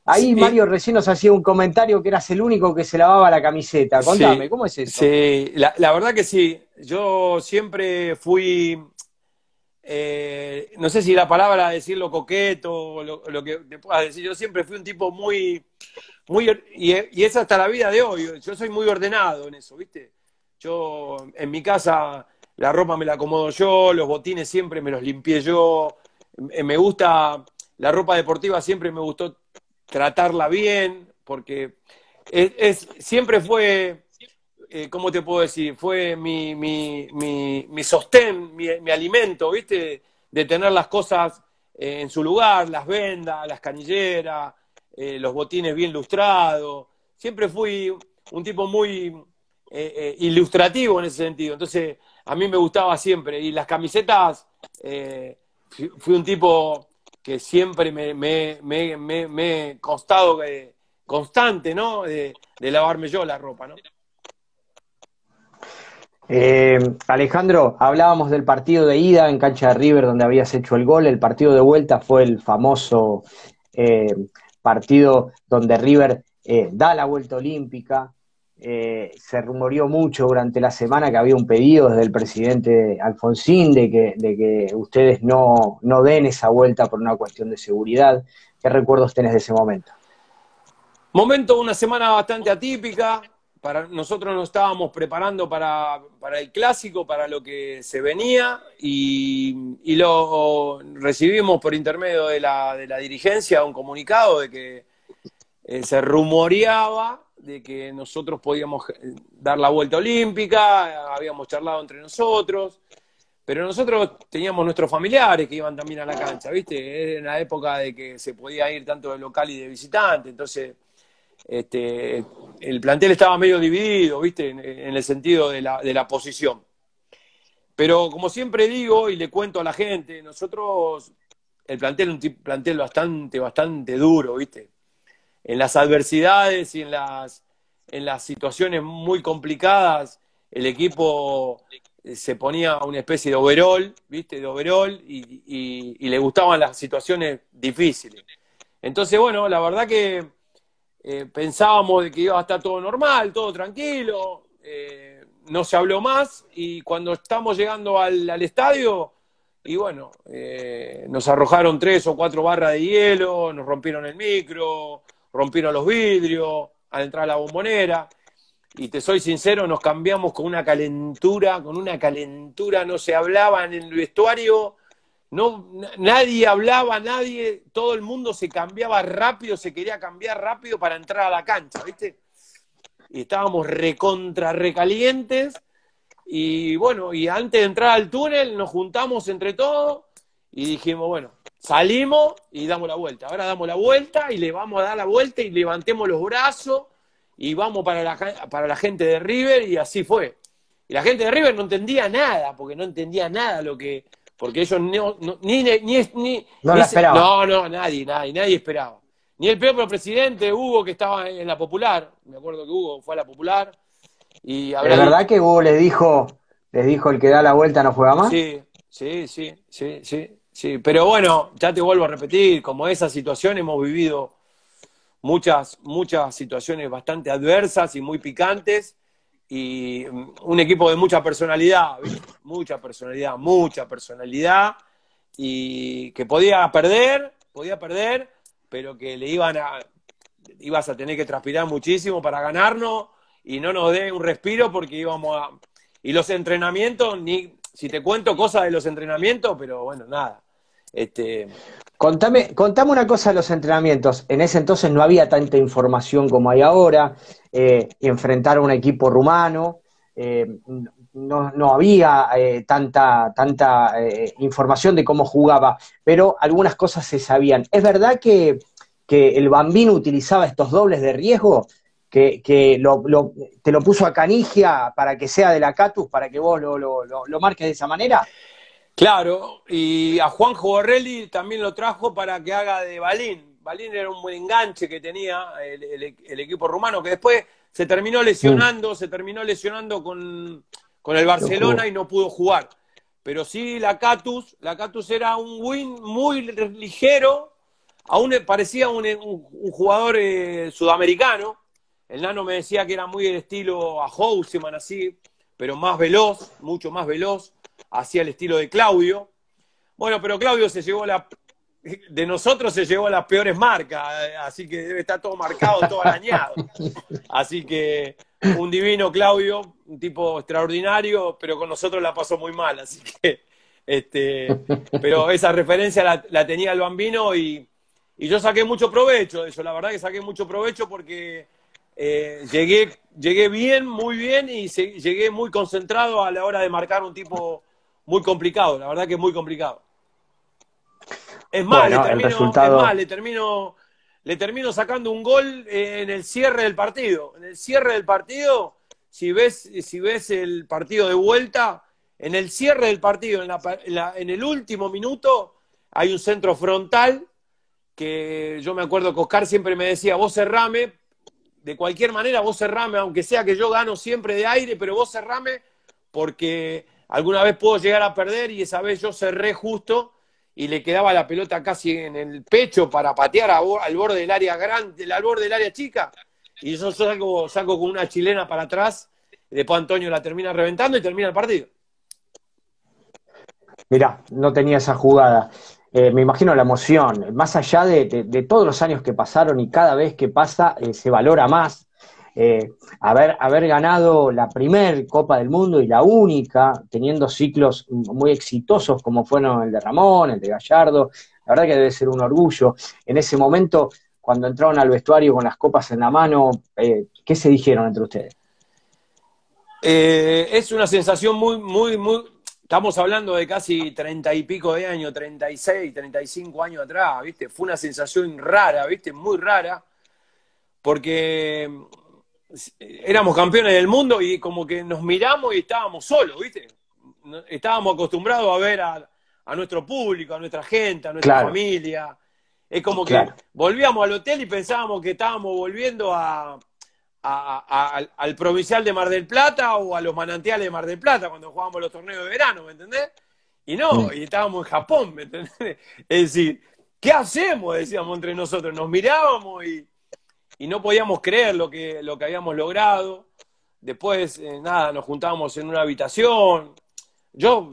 Ahí Mario recién nos hacía un comentario que eras el único que se lavaba la camiseta. Contame, ¿cómo es eso? Sí, la, verdad que sí. Yo siempre fui, eh, no sé si la palabra decirlo coqueto o lo, que te puedas decir, yo siempre fui un tipo muy, muy y, y es hasta la vida de hoy. Yo soy muy ordenado en eso, ¿viste? Yo en mi casa la ropa me la acomodo yo, los botines siempre me los limpié yo. Eh, me gusta, la ropa deportiva siempre me gustó tratarla bien, porque es, siempre fue, eh, ¿cómo te puedo decir? Fue mi, mi, mi, sostén, mi, alimento, ¿viste? De tener las cosas eh, en su lugar, las vendas, las canilleras, los botines bien lustrados. Siempre fui un tipo muy, eh, eh, ilustrativo en ese sentido. Entonces, a mí me gustaba siempre. Y las camisetas, eh, fui un tipo que siempre me, me, me, me he costado constante, ¿no? De, lavarme yo la ropa, ¿no? Alejandro, hablábamos del partido de ida en cancha de River donde habías hecho el gol. El partido de vuelta fue el famoso partido donde River da la vuelta olímpica, eh, se rumoreó mucho durante la semana que había un pedido desde el presidente Alfonsín de que, de que ustedes no, no den esa vuelta por una cuestión de seguridad. ¿Qué recuerdos tenés de ese momento? Momento, una semana bastante atípica. Para, nosotros nos estábamos preparando para, el clásico, para lo que se venía, y, y, lo recibimos por intermedio de la, de la dirigencia un comunicado de que eh, se rumoreaba de que nosotros podíamos eh, dar la vuelta olímpica, habíamos charlado entre nosotros, pero nosotros teníamos nuestros familiares que iban también a la cancha, ¿viste? Era en la época de que se podía ir tanto de local y de visitante, entonces este, el plantel estaba medio dividido, ¿viste? En, el sentido de la, de la posición. Pero como siempre digo y le cuento a la gente, nosotros, el plantel es un plantel bastante, bastante duro, ¿viste? en las adversidades y en las, en las situaciones muy complicadas, el equipo se ponía una especie de overall, ¿viste? De overall y, le gustaban las situaciones difíciles. Entonces, bueno, la verdad que eh, pensábamos de que iba a estar todo normal, todo tranquilo, eh, no se habló más y cuando estamos llegando al, estadio, y bueno, eh, nos arrojaron tres o cuatro barras de hielo, nos rompieron el micro, rompieron los vidrios al entrar a la bombonera y te soy sincero, nos cambiamos con una calentura, con una calentura, no se hablaba en el vestuario, no, nadie hablaba, nadie, todo el mundo se cambiaba rápido, se quería cambiar rápido para entrar a la cancha, ¿viste? Y estábamos recontra recalientes, y bueno, y antes de entrar al túnel nos juntamos entre todos y dijimos, bueno, salimos y damos la vuelta. Ahora damos la vuelta y le vamos a dar la vuelta y levantemos los brazos y vamos para la, para la gente de River y así fue. Y la gente de River no entendía nada, porque no entendía nada lo que... Porque ellos no, ni, ni, ni, no, no, no, nadie, nadie, nadie esperaba. Ni el propio presidente, Hugo, que estaba en la Popular, me acuerdo que Hugo fue a la Popular. Y ¿La verdad que Hugo les dijo, les dijo el que da la vuelta no juega más? Sí, sí, sí, sí, sí, sí. Pero bueno, ya te vuelvo a repetir, como esa situación hemos vivido muchas, muchas situaciones bastante adversas y muy picantes y mm, un equipo de mucha personalidad, mucha personalidad, mucha personalidad y que podía perder, podía perder, pero que le iban a, ibas a tener que transpirar muchísimo para ganarnos y no nos dé un respiro porque íbamos a... Y los entrenamientos, ni si te cuento cosas de los entrenamientos, pero bueno, nada. Este, Contame, contame una cosa de los entrenamientos. En ese entonces no había tanta información como hay ahora. Eh, enfrentar a un equipo rumano. Eh, no, había eh, tanta, tanta información de cómo jugaba, pero algunas cosas se sabían. ¿Es verdad que, el Bambino utilizaba estos dobles de riesgo? Que, te lo puso a Canigia para que sea de la Catus, para que vos lo, lo marques de esa manera? Claro, y a Juanjo Borrelli también lo trajo para que haga de Balín. Balín era un buen enganche que tenía el, equipo rumano, que después se terminó lesionando, se terminó lesionando con, el Barcelona y no pudo jugar. Pero sí, la Catus, la Catus era un win muy ligero, aún parecía un, jugador eh, sudamericano. El nano me decía que era muy del estilo a Houseman, así, pero más veloz, mucho más veloz hacía el estilo de Claudio. Bueno, pero Claudio se llevó la. De nosotros se llevó las peores marcas, así que debe estar todo marcado, todo arañado. Así que un divino Claudio, un tipo extraordinario, pero con nosotros la pasó muy mal, así que. Este, pero esa referencia la, tenía el bambino y, yo saqué mucho provecho de eso, la verdad que saqué mucho provecho porque eh, llegué, llegué bien, muy bien y llegué muy concentrado a la hora de marcar un tipo muy complicado, la verdad que es muy complicado. Es más, le, termino, le, termino, sacando un gol en el cierre del partido. En el cierre del partido, si ves, si ves el partido de vuelta, en el cierre del partido, en, en el último minuto, hay un centro frontal que yo me acuerdo que Oscar siempre me decía, vos cerrame, de cualquier manera vos cerrame, aunque sea que yo gano siempre de aire, pero vos cerrame porque alguna vez puedo llegar a perder y esa vez yo cerré justo y le quedaba la pelota casi en el pecho para patear al borde del área grande, al borde del área chica. Y yo saco, con una chilena para atrás, y después Antonio la termina reventando y termina el partido. Mirá, no tenía esa jugada. Eh, me imagino la emoción, más allá de, todos los años que pasaron y cada vez que pasa eh, se valora más eh, haber, haber ganado la primer Copa del Mundo y la única, teniendo ciclos muy exitosos como fueron el de Ramón, el de Gallardo, la verdad que debe ser un orgullo. En ese momento, cuando entraron al vestuario con las copas en la mano, eh, ¿qué se dijeron entre ustedes? Eh, es una sensación muy, muy, muy, estamos hablando de casi treinta y pico de años, treinta y seis, treinta y cinco años atrás, ¿viste? Fue una sensación rara, ¿viste? Muy rara, porque éramos campeones del mundo y como que nos miramos y estábamos solos, ¿viste? Estábamos acostumbrados a ver a, nuestro público, a nuestra gente, a nuestra familia. Es como que volvíamos al hotel y pensábamos que estábamos volviendo a, al, provincial de Mar del Plata o a los manantiales de Mar del Plata cuando jugábamos los torneos de verano, ¿me entendés? Y no, mm. y estábamos en Japón, ¿me entendés? Es decir, ¿qué hacemos? Decíamos entre nosotros, nos mirábamos y, no podíamos creer lo que, lo que habíamos logrado. Después, eh, nada, nos juntábamos en una habitación. Yo,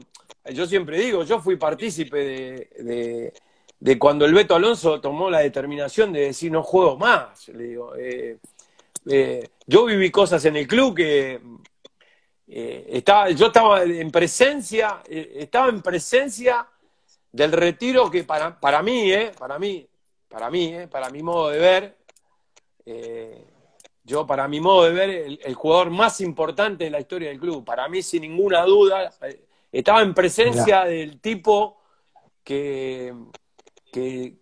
yo siempre digo, yo fui partícipe de, de, cuando el Beto Alonso tomó la determinación de decir no juego más. Le digo, eh, eh, yo viví cosas en el club que estaba, yo estaba en presencia, estaba en presencia del retiro que para, para mí, para mí, para mí, para mi modo de ver, yo para mi modo de ver, el, jugador más importante de la historia del club, para mí sin ninguna duda, estaba en presencia del tipo que,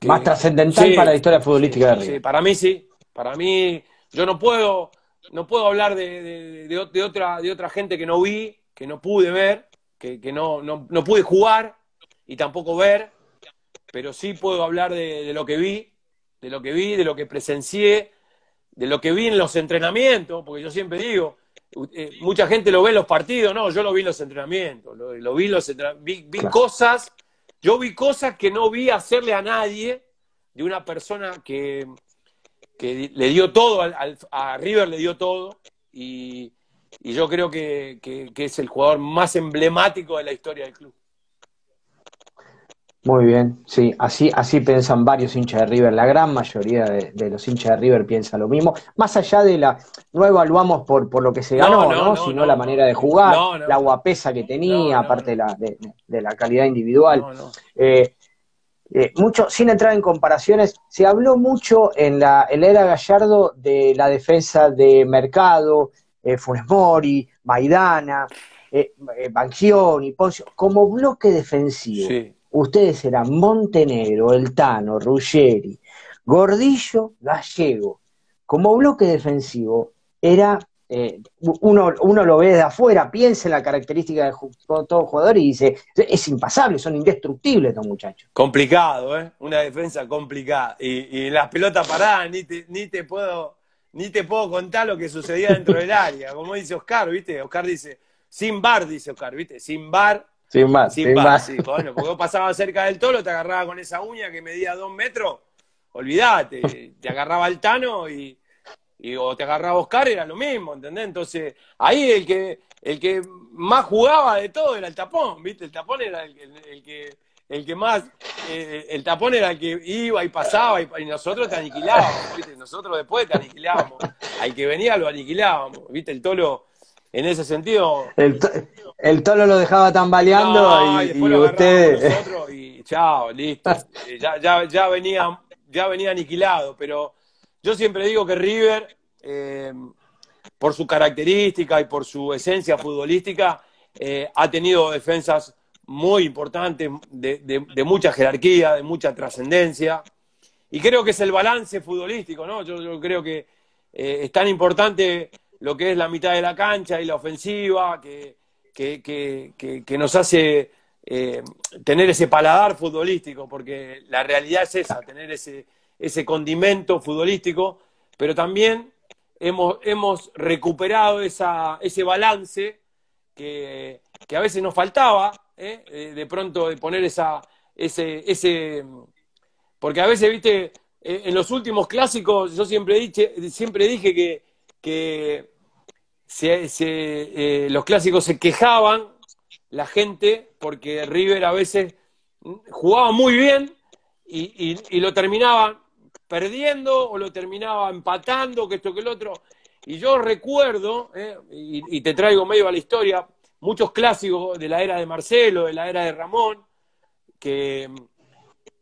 más trascendental para la historia futbolística de River. Sí, para mí sí, para mí yo no puedo, no puedo hablar de, de, otra, de otra gente que no vi, que no pude ver, que, que no, no, no, pude jugar y tampoco ver, pero sí puedo hablar de, lo que vi, de lo que vi, de lo que presencié, de lo que vi en los entrenamientos, porque yo siempre digo, eh, mucha gente lo ve en los partidos, no, yo lo vi en los entrenamientos, lo, vi en los entrenamientos, vi, vi cosas, yo vi cosas que no vi hacerle a nadie de una persona que, que le dio todo, a River le dio todo, y, yo creo que, es el jugador más emblemático de la historia del club. Muy bien, sí, así, así piensan varios hinchas de River, la gran mayoría de, los hinchas de River piensan lo mismo, más allá de la, no evaluamos por, por lo que se ganó, ¿no? sino la manera de jugar, la guapesa que tenía, aparte de la, de, la calidad individual. Eh, eh, mucho, sin entrar en comparaciones, se habló mucho en la, era Gallardo de la defensa de Mercado, eh, Funes Mori, Maidana, eh, eh Banchioni, Poncio, como bloque defensivo. Ustedes eran Montenegro, El Tano, Ruggeri, Gordillo, Gallego. Como bloque defensivo era eh, uno, uno lo ve de afuera, piensa en la característica de todo jugador y dice, es impasable, son indestructibles estos muchachos. Complicado, ¿eh? Una defensa complicada. Y, las pelotas paradas, ni te, ni te puedo ni te puedo contar lo que sucedía dentro del área. Como dice Oscar, ¿viste? Oscar dice, sin bar, dice Oscar, ¿viste? Sin bar. Sin bar. Sin, Sí. Bueno, porque vos pasabas cerca del tolo, te agarraba con esa uña que medía dos metros, olvídate, te agarraba el tano y, y o te agarraba Oscar, era lo mismo, ¿entendés? Entonces, ahí el que, el que más jugaba de todo era el tapón, ¿viste? El tapón era el, que el que más, eh, el tapón era el que iba y pasaba y, nosotros te aniquilábamos, ¿viste? Nosotros después te aniquilábamos. Al que venía lo aniquilábamos, ¿viste? El tolo, en ese sentido. El, el tolo lo dejaba tambaleando y, y, usted. y chao, listo. ya, ya, ya, venía, ya venía aniquilado, pero yo siempre digo que River, eh, por su característica y por su esencia futbolística, eh, ha tenido defensas muy importantes, de, mucha jerarquía, de mucha trascendencia. Y creo que es el balance futbolístico, ¿no? Yo, creo que eh, es tan importante lo que es la mitad de la cancha y la ofensiva, que, que, nos hace tener ese paladar futbolístico, porque la realidad es esa, tener ese, ese condimento futbolístico, pero también hemos, hemos recuperado esa, ese balance que, a veces nos faltaba, ¿eh? Eh, de pronto de poner esa, ese, ese, porque a veces, viste, eh, en los últimos clásicos yo siempre, dije, siempre dije que, que los clásicos se quejaban la gente porque River a veces jugaba muy bien y, y, lo terminaba perdiendo o lo terminaba empatando, que esto que el otro. Y yo recuerdo, eh, y, te traigo medio a la historia, muchos clásicos de la era de Marcelo, de la era de Ramón, que,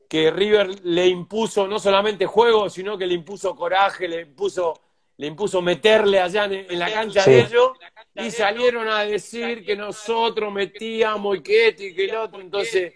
que River le impuso no solamente juego, sino que le impuso coraje, le impuso, le impuso meterle allá en, la cancha de ellos, y salieron a decir que nosotros metíamos y que esto y que el otro. Entonces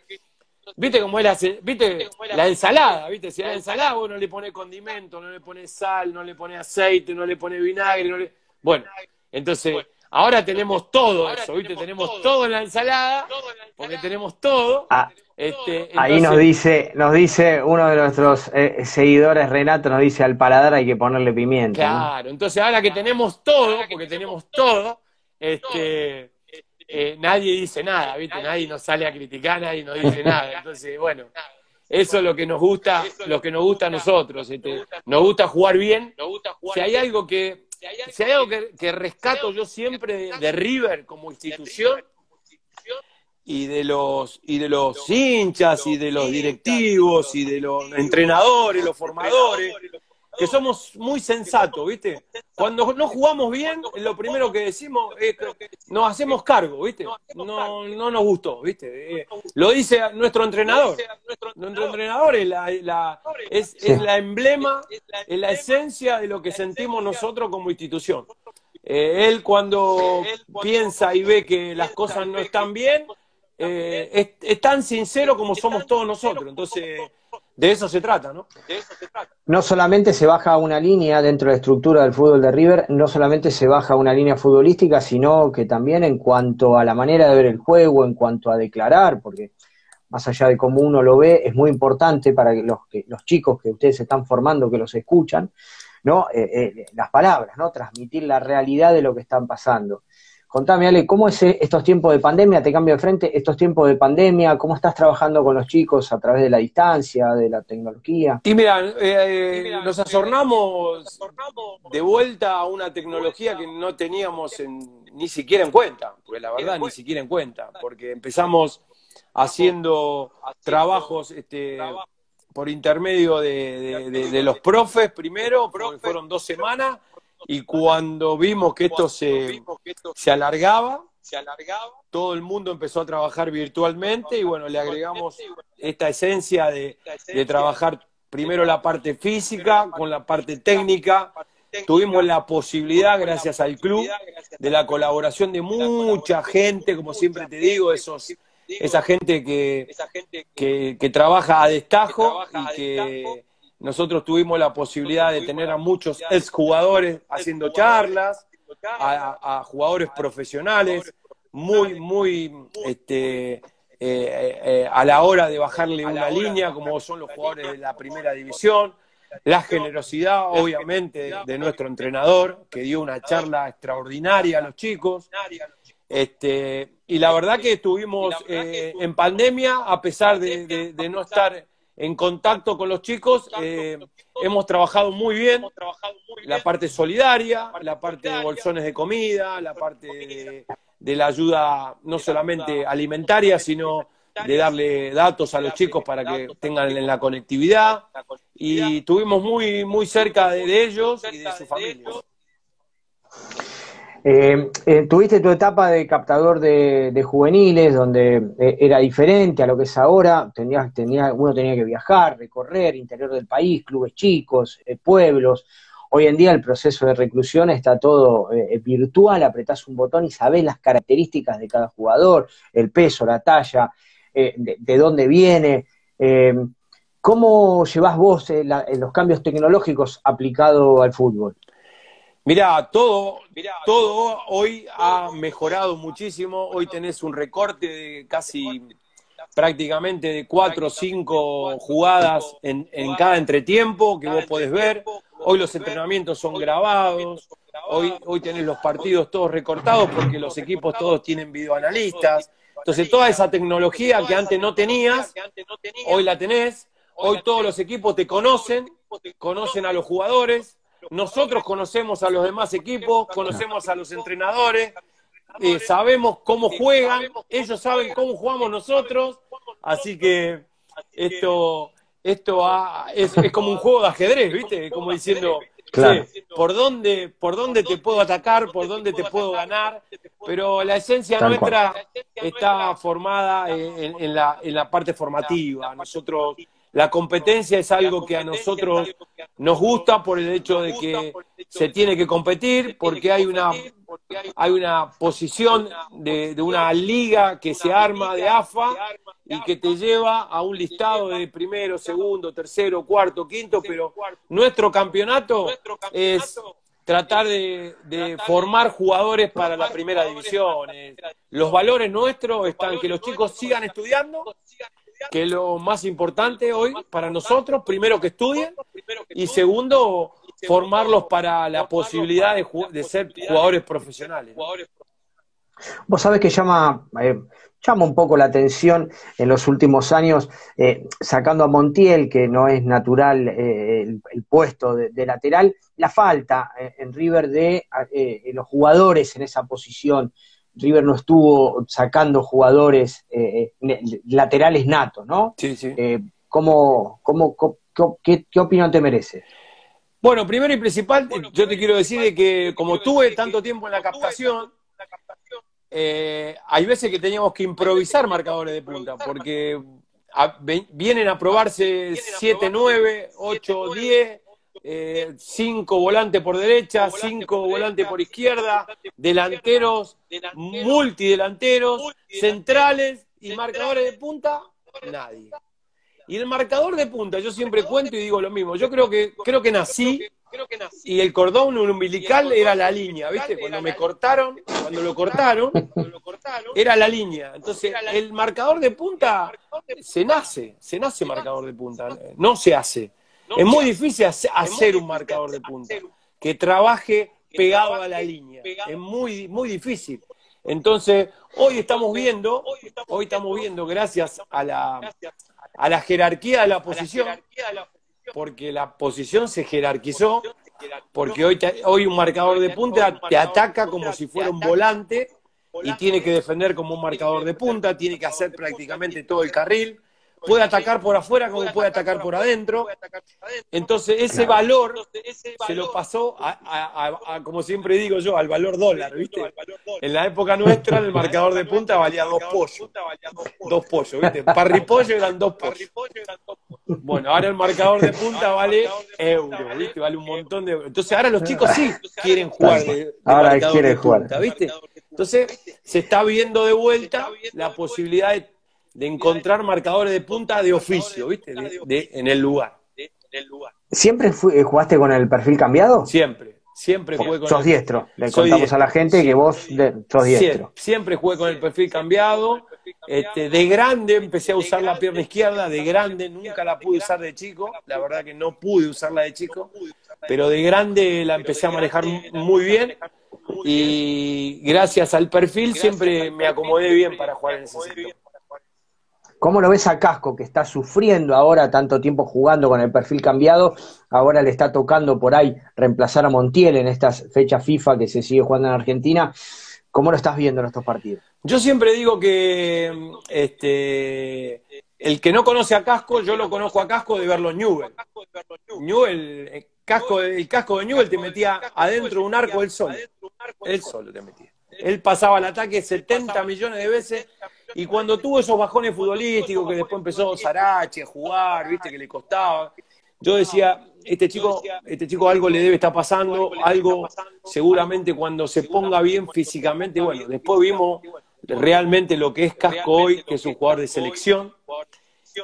¿Viste cómo es la, viste, la ensalada? ¿Viste? Si la ensalada vos no le pones condimento, no le pones sal, no le pones aceite, no le pones vinagre, no le... Bueno, entonces Ahora tenemos todo eso, ¿viste? Tenemos todo en la ensalada, porque tenemos todo. Ah, este, ahí nos dice, nos dice uno de nuestros eh, seguidores, Renato, nos dice al paladar hay que ponerle pimienta. Claro, entonces ahora que tenemos todo, porque tenemos todo, este, eh, nadie dice nada, ¿viste? Nadie nos sale a criticar, nadie nos dice nada. Entonces, bueno, eso es lo que nos gusta, lo que nos gusta a nosotros. Este, nos gusta jugar bien. Si hay algo que, si hay algo que, rescato yo siempre de, River como institución y de los y de los hinchas y de los directivos y de los entrenadores, los formadores, que somos muy sensatos, ¿viste? Cuando no jugamos bien, lo primero que decimos es que nos hacemos cargo, ¿viste? No, no nos gustó, ¿viste? Eh, lo dice nuestro entrenador. Nuestro entrenador es la, es, la emblema, es la esencia de lo que sentimos nosotros como institución. Eh, él cuando piensa y ve que las cosas no están bien, eh, es tan sincero como somos todos nosotros. Entonces de eso se trata, ¿no? No solamente se baja una línea dentro de la estructura del fútbol de River, no solamente se baja una línea futbolística, sino que también en cuanto a la manera de ver el juego, en cuanto a declarar, porque más allá de cómo uno lo ve, es muy importante para los, que, los chicos que ustedes están formando, que los escuchan, ¿no? Eh, eh, las palabras, ¿no? Transmitir la realidad de lo que están pasando. Contame, Ale, ¿cómo es eh, estos tiempos de pandemia? Te cambio de frente, estos tiempos de pandemia, ¿cómo estás trabajando con los chicos a través de la distancia, de la tecnología? Y mira, eh, nos asornamos de vuelta a una tecnología que no teníamos ni siquiera en cuenta, porque la verdad ni siquiera en cuenta, porque empezamos haciendo trabajos este, por intermedio de, los profes primero, fueron dos semanas, y cuando vimos que esto se, se alargaba, todo el mundo empezó a trabajar virtualmente y bueno, le agregamos esta esencia de, de trabajar primero la parte física con la parte técnica. Tuvimos la posibilidad, gracias al club, de la colaboración de mucha gente, como siempre te digo, esos, esa gente que, que, que trabaja a destajo y que nosotros tuvimos la posibilidad de tener a muchos exjugadores haciendo charlas, a, jugadores profesionales, muy, muy este, eh, eh, a la hora de bajarle una línea, como son los jugadores de la primera división. La generosidad, obviamente, de nuestro entrenador, que dio una charla extraordinaria a los chicos. Este, y la verdad que estuvimos eh, en pandemia, a pesar de no estar en contacto con los chicos. Eh, hemos trabajado muy bien. La parte solidaria, la parte de bolsones de comida, la parte de, la ayuda no solamente alimentaria, sino de darle datos a los chicos para que tengan en la conectividad. Y estuvimos muy, muy cerca de, ellos y de sus familias. Eh, eh, tuviste tu etapa de captador de, juveniles, donde eh, era diferente a lo que es ahora. Tenías, tenía, uno tenía que viajar, recorrer interior del país, clubes chicos, pueblos. Hoy en día el proceso de reclusión está todo virtual, apretás un botón y sabés las características de cada jugador, el peso, la talla, de, dónde viene. ¿Cómo llevas vos los cambios tecnológicos aplicados al fútbol? Mira, todo, todo hoy ha mejorado muchísimo. Hoy tenés un recorte de casi prácticamente de cuatro o cinco jugadas en, en cada entretiempo que vos podés ver. Hoy los entrenamientos son grabados. Hoy, hoy tenés los partidos todos recortados porque los equipos todos tienen videoanalistas. Entonces toda esa tecnología que antes no tenías, hoy la tenés. Hoy todos los equipos te conocen, conocen a los jugadores, nosotros conocemos a los demás equipos, conocemos a los entrenadores, eh, sabemos cómo juegan, ellos saben cómo jugamos nosotros, así que esto, esto es, como un juego de ajedrez, ¿viste? Como diciendo, ¿por, dónde, ¿por dónde te puedo atacar? ¿Por dónde te puedo ganar? Pero la esencia nuestra está formada en, la, en la parte formativa. Nosotros la competencia es algo que a nosotros nos gusta por el hecho de que se tiene que competir, porque hay una, hay una posición de, una liga que se arma de AFA y que te lleva a un listado de primero, segundo, tercero, cuarto, quinto, pero nuestro campeonato es tratar de, formar jugadores para la primera división. Los valores nuestros están que los chicos sigan estudiando, que lo más importante hoy para nosotros, primero que estudien y segundo formarlos para la posibilidad de, ser jugadores profesionales. Vos sabés que llama, eh, llama un poco la atención en los últimos años, eh, sacando a Montiel, que no es natural eh, el, puesto de, lateral, la falta eh, en River de los jugadores en esa posición. River no estuvo sacando jugadores laterales natos, ¿no? Sí, sí. ¿cómo, cómo, qué, qué opinión te merece? Bueno, primero y principal, yo te quiero decir que como estuve tanto tiempo en la captación, eh, hay veces que teníamos que improvisar marcadores de punta, porque vienen a probarse 7, 9, 8, 10, 5 volantes por derecha, 5 volantes por izquierda, delanteros, multidelanteros, centrales y marcadores de punta, nadie. Y el marcador de punta, yo siempre cuento y digo lo mismo, yo creo que, creo que nací y el cordón umbilical era la línea, ¿viste? Cuando me cortaron, cuando lo cortaron, era la línea. Entonces, el marcador de punta se nace, se nace marcador de punta, no se hace. Es muy difícil hacer un marcador de punta. que trabaje pegado a la línea. Es muy, muy difícil. Entonces, hoy estamos viendo, hoy estamos viendo, gracias a la, a la jerarquía de la posición, porque la posición se jerarquizó, porque hoy, hoy un marcador de punta te ataca como si fuera un volante y tiene que defender como un marcador de punta, tiene que hacer prácticamente todo el carril, puede atacar por afuera como puede atacar por adentro. Entonces ese valor se lo pasó a, como siempre digo yo, al valor dólar, ¿viste? En la época nuestra el marcador de punta valía dos pollos. Dos pollos, ¿viste? Parripollo eran dos pollos. Bueno, ahora el marcador de punta vale euro, ¿viste? Vale un montón de Entonces ahora los chicos sí quieren jugar de, ahora quieren jugar. ¿viste? Entonces se está viendo de vuelta la posibilidad de de encontrar marcadores de punta de oficio, ¿viste? De, en el lugar. ¿Siempre eh, jugaste con el perfil cambiado? Siempre, siempre jugué con Sos diestro, le contamos a la gente que vos sos diestro. Siempre, jugué con el perfil cambiado. Este, de grande empecé a usar la pierna izquierda, de grande nunca la pude usar de chico, la verdad que no pude usarla de chico, pero de grande la empecé a manejar muy bien y gracias al perfil siempre me acomodé bien para jugar en ese sector. ¿Cómo lo ves a Casco, que está sufriendo ahora tanto tiempo jugando con el perfil cambiado? Ahora le está tocando por ahí reemplazar a Montiel en estas fechas FIFA que se sigue jugando en Argentina. ¿Cómo lo estás viendo en estos partidos? Yo siempre digo que este, el que no conoce a Casco, yo lo conozco a Casco de verlo en Newell. Newell el, casco, el casco de Newell te metía adentro un arco él solo. Él solo te metía. Él pasaba el ataque 70 millones de veces y cuando tuvo esos bajones futbolísticos, que después empezó Sarache a jugar, viste, que le costaba, yo decía, este chico, este chico algo le debe estar pasando, algo seguramente cuando se ponga bien físicamente, bueno, después vimos realmente lo que es Casco hoy, que es un jugador de selección,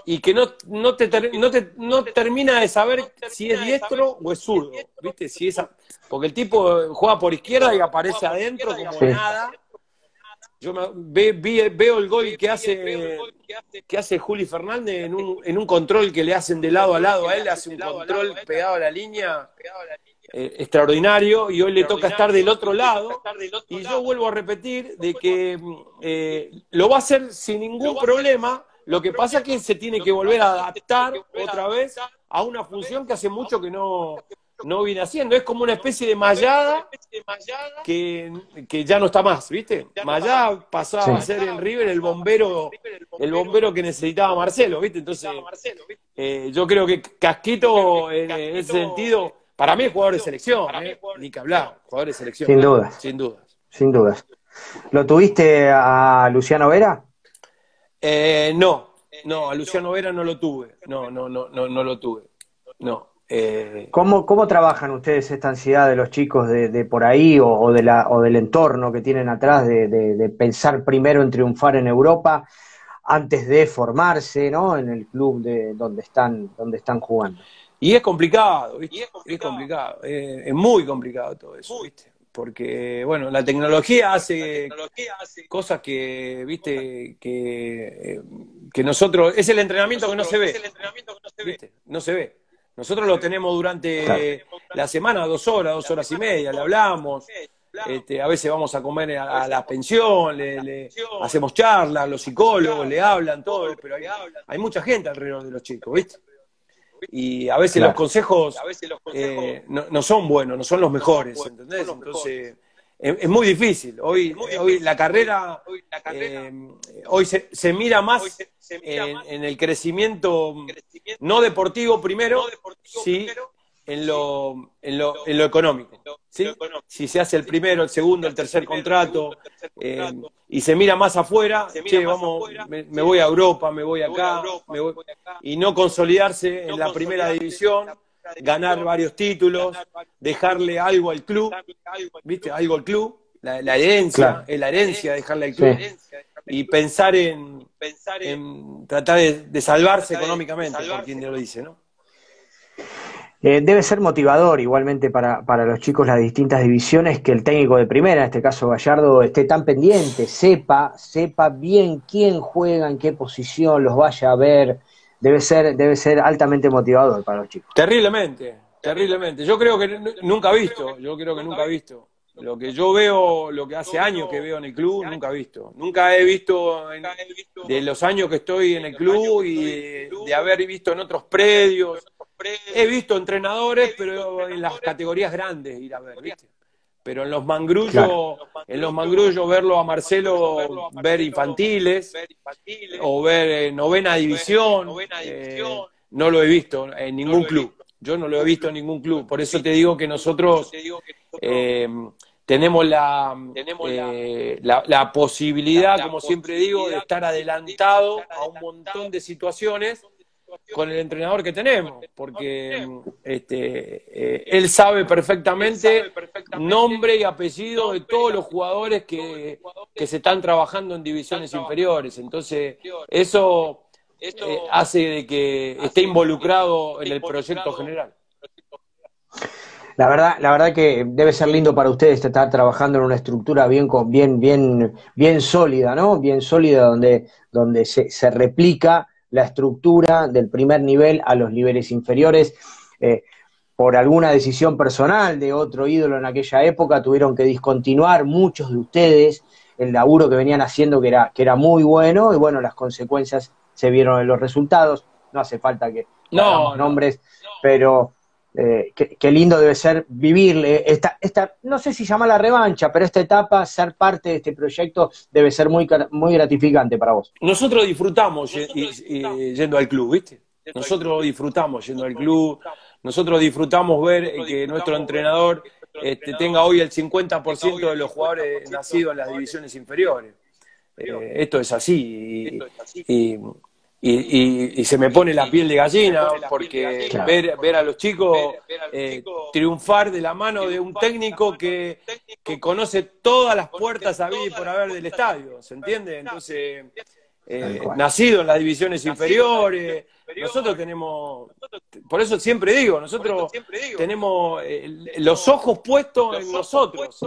y que no, no, te, no, te, no termina de saber si es diestro o es zurdo, ¿viste? Si esa, porque el tipo juega por izquierda y aparece adentro como nada, yo veo el gol que hace, que hace Juli Fernández en un, en un control que le hacen de lado a lado a él, hace un control pegado a la línea eh, extraordinario y hoy le toca estar del otro lado. y yo vuelvo a repetir de que eh, lo va a hacer sin ningún problema, lo que pasa es que se tiene que volver a adaptar otra vez a una función que hace mucho que no, no viene haciendo. Es como una especie de mallada que, que ya no está más, ¿viste? Mallada pasaba a ser en River el bombero, el bombero que necesitaba Marcelo, ¿viste? Entonces, eh, yo creo que Casquito en ese sentido, para mí es jugador de selección, ¿eh? ni que hablar, jugador de selección. Sin dudas. Sin dudas. Sin dudas. ¿Lo tuviste a Luciano Vera? Eh, no, no, a Luciano Vera no lo tuve. No, no, no, no, no lo tuve. No. Eh, ¿Cómo, ¿Cómo, trabajan ustedes esta ansiedad de los chicos de, por ahí o, de la, o del entorno que tienen atrás de, pensar primero en triunfar en Europa antes de formarse ¿no? en el club de donde están, donde están jugando? Y es complicado, ¿viste? es complicado, es, muy complicado todo eso, ¿viste? Porque, bueno, la tecnología hace, cosas que, ¿viste? Que, que nosotros, es el entrenamiento que no se ve, ¿viste? No se ve. Nosotros lo tenemos durante la semana, dos horas, dos horas y media, le hablamos, este, a veces vamos a comer a, la pensión, le, hacemos charlas, los psicólogos le hablan, todo, pero hay, mucha gente alrededor de los chicos, ¿viste? Y a veces los consejos, eh, no, son buenos, no son los mejores, ¿entendés? Entonces, es, muy difícil. Hoy, hoy la carrera, hoy se, se, mira más en, el crecimiento, no deportivo primero, sí, en lo, en lo, en lo económico. ¿sí? Si se hace el primero, el segundo, el tercer contrato, eh, y se mira más afuera, che, vamos, me, voy a Europa, me voy acá, me voy, y no consolidarse en la primera división, ganar varios títulos, dejarle algo al club, ¿viste? Algo al club, la, herencia, es la herencia dejarle al club, y pensar en, en tratar de, salvarse económicamente, por quien lo dice, ¿no? Eh, debe ser motivador igualmente para, para los chicos las distintas divisiones que el técnico de primera, en este caso Gallardo, esté tan pendiente, sepa, sepa bien quién juega, en qué posición, los vaya a ver. Debe ser, debe ser altamente motivador para los chicos. Terriblemente, terriblemente. Yo creo que nunca he visto, yo creo que nunca he visto. Lo que yo veo, lo que hace años que veo en el club, nunca he visto. Nunca he visto de los años que estoy en el club y de haber visto en otros predios He visto entrenadores, pero en las categorías grandes ir a ver, ¿viste? Pero en los mangrullos, en los mangrullos verlo a Marcelo ver infantiles o ver eh, novena división, eh, no lo he visto en ningún club. Yo no lo he visto en ningún club. Por eso te digo que nosotros eh, tenemos la, la, la, posibilidad, como siempre digo, de estar adelantado a un montón de situaciones con el entrenador que tenemos, porque este, eh, él sabe perfectamente nombre y apellido de todos los jugadores que, que se están trabajando en divisiones inferiores. Entonces, eso eh, hace de que esté involucrado en el proyecto general. La verdad, la verdad que debe ser lindo para ustedes estar trabajando en una estructura bien, bien, bien, bien sólida, ¿no? Bien sólida donde, donde se, se replica la estructura del primer nivel a los niveles inferiores. Eh, por alguna decisión personal de otro ídolo en aquella época, tuvieron que discontinuar muchos de ustedes el laburo que venían haciendo, que era, que era muy bueno, y bueno, las consecuencias se vieron en los resultados. No hace falta que no, nombres, pero eh, qué, lindo debe ser vivir esta, esta, no sé si llama la revancha, pero esta etapa, ser parte de este proyecto debe ser muy, muy gratificante para vos. Nosotros disfrutamos, yendo al club, ¿viste? Nosotros disfrutamos yendo al club, nosotros disfrutamos ver que nuestro entrenador este, tenga hoy el 50% de los jugadores nacidos en las divisiones inferiores. Eh, esto es así. y, y, y, se me pone la piel de gallina porque ver, ver a los chicos eh, triunfar de la mano de un técnico que, que conoce todas las puertas a y por haber del estadio, ¿se entiende? Entonces, eh, nacido en las divisiones inferiores, nosotros tenemos, por eso siempre digo, nosotros tenemos eh, los ojos puestos en nosotros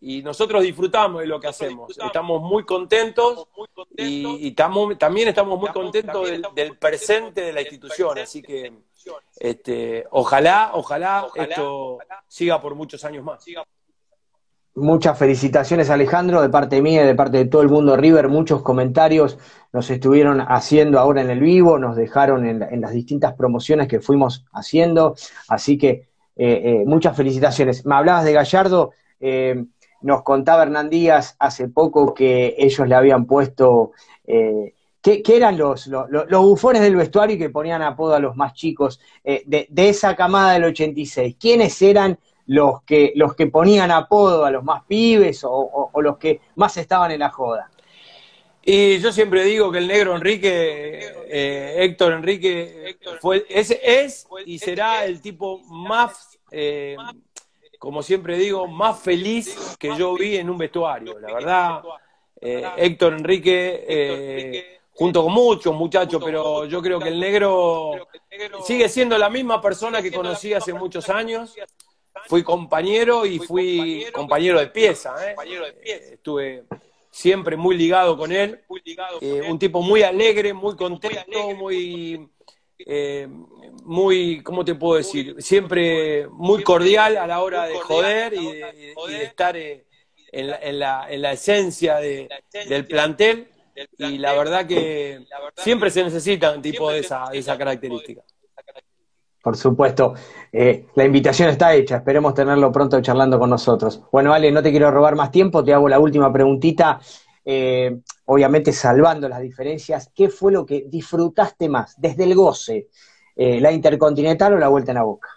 y, nosotros disfrutamos de lo que hacemos. Estamos muy contentos y, estamos, también estamos muy contentos del, presente de la institución. Así que este, ojalá, ojalá esto siga por muchos años más. Muchas felicitaciones Alejandro, de parte mía y de parte de todo el mundo River, muchos comentarios nos estuvieron haciendo ahora en el vivo, nos dejaron en, las distintas promociones que fuimos haciendo, así que eh, eh, muchas felicitaciones. Me hablabas de Gallardo, eh, nos contaba Hernán Díaz hace poco que ellos le habían puesto, ¿qué, eran los, bufones del vestuario que ponían apodo a los más chicos de, de esa camada del 86? ¿Quiénes eran? Los que, los que ponían apodo a los más pibes o, los que más estaban en la joda. Y yo siempre digo que el negro Enrique, eh, Héctor Enrique, fue, es, es y será el tipo más, eh, como siempre digo, más feliz que yo vi en un vestuario. La verdad, eh, Héctor Enrique junto con muchos muchachos, pero yo creo que el negro sigue siendo la misma persona que conocí hace muchos años. Fui compañero y fui compañero de pieza. ¿eh? Estuve siempre muy ligado con él. Eh, un tipo muy alegre, muy contento, muy, eh, muy, ¿cómo te puedo decir? Siempre muy cordial a la hora de joder y de, estar en la, en, la, esencia del plantel. Y la verdad que siempre se necesita un tipo de esa, de esa característica. Por supuesto. Eh, la invitación está hecha, esperemos tenerlo pronto charlando con nosotros. Bueno, Ale, no te quiero robar más tiempo, te hago la última preguntita. Eh, obviamente salvando las diferencias, ¿qué fue lo que disfrutaste más desde el goce? Eh, ¿La Intercontinental o la Vuelta en la Boca?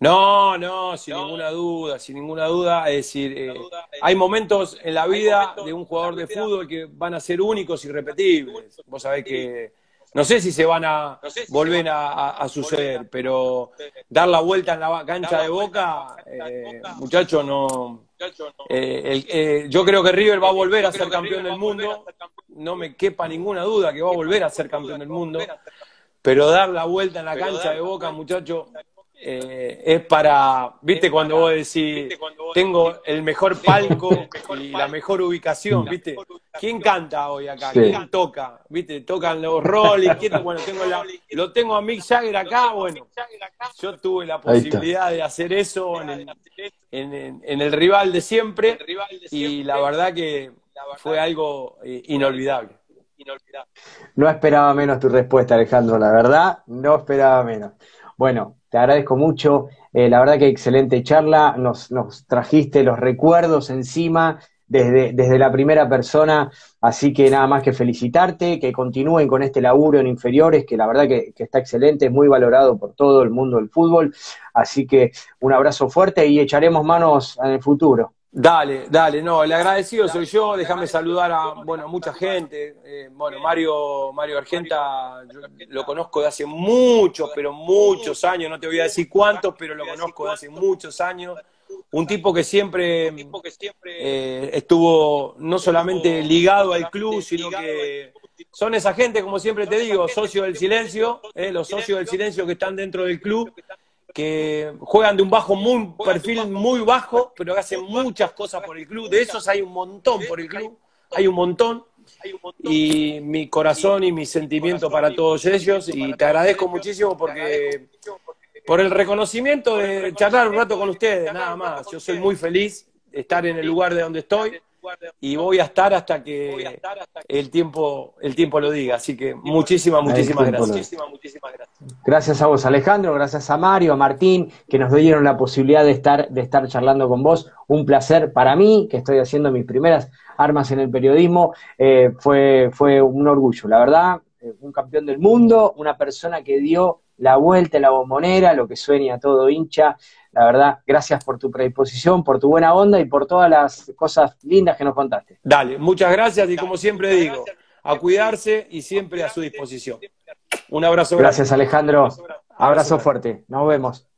No, no, sin ninguna duda, sin ninguna duda. Es decir, hay momentos en la vida de un jugador de fútbol que van a ser únicos y repetibles. Vos sabés que no sé si se van a volver a, suceder, pero dar la vuelta en la cancha de Boca, eh, muchachos, no. Eh, eh, yo creo que River va a volver a ser campeón del mundo. No me quepa ninguna duda que va a volver a ser campeón del mundo. Pero dar la vuelta en la cancha de Boca, muchachos, eh, es para, viste, cuando vos decís, tengo el mejor palco y la mejor ubicación, viste. ¿Quién canta hoy acá? ¿Quién toca? ¿Viste? Tocan los Rolling, bueno, tengo lo tengo a Mick Jagger acá, bueno. Yo tuve la posibilidad de hacer eso en el, rival de siempre y la verdad que fue algo eh, inolvidable. No esperaba menos tu respuesta, Alejandro, la verdad, no esperaba menos. Bueno, te agradezco mucho. Eh, la verdad que excelente charla. Nos, trajiste los recuerdos encima desde, desde, la primera persona. Así que nada más que felicitarte, que continúen con este laburo en inferiores, que la verdad que, que está excelente, muy valorado por todo el mundo del fútbol. Así que un abrazo fuerte y echaremos manos en el futuro. Dale, dale, no, el agradecido soy yo, déjame saludar a, bueno, mucha gente, eh, bueno, Mario, Mario Argenta, lo conozco de hace muchos, pero muchos años, no te voy a decir cuántos, pero lo conozco de hace muchos años, un tipo que siempre eh, estuvo no solamente ligado al club, sino que son esa gente, como siempre te digo, socios del silencio, eh, los socios del silencio que están dentro del club, que juegan de un bajo muy perfil muy bajo, pero que hacen muchas cosas por el club. De esos hay un montón por el club, hay un montón. Y mi corazón y mi sentimiento para todos ellos. Y te agradezco muchísimo porque por el reconocimiento de charlar un rato con ustedes, nada más. Yo soy muy feliz de estar en el lugar de donde estoy y voy a estar hasta que el tiempo el tiempo lo diga. Así que muchísimas, muchísimas gracias. Gracias a vos, Alejandro, gracias a Mario, a Martín, que nos dieron la posibilidad de estar, de estar charlando con vos. Un placer para mí, que estoy haciendo mis primeras armas en el periodismo. Eh, fue, fue un orgullo, la verdad. Eh, un campeón del mundo, una persona que dio la vuelta en la bombonera, lo que sueña todo hincha. La verdad, gracias por tu predisposición, por tu buena onda y por todas las cosas lindas que nos contaste. Dale, muchas gracias y como siempre digo, a cuidarse y siempre a su disposición. Un abrazo. Gracias Alejandro. Abrazo fuerte. Nos vemos.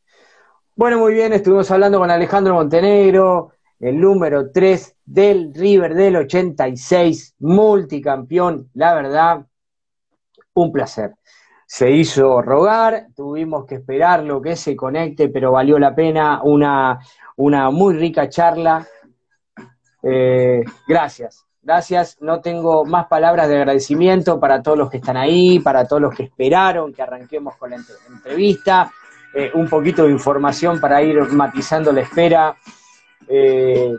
Bueno, muy bien, estuvimos hablando con Alejandro Montenegro, el número 3 del River del 86, multicampeón, la verdad, un placer se hizo rogar, tuvimos que esperar lo que se conecte, pero valió la pena, una, una muy rica charla. Eh, gracias, gracias. No tengo más palabras de agradecimiento para todos los que están ahí, para todos los que esperaron que arranquemos con la entrevista. Eh, un poquito de información para ir matizando la espera. Eh,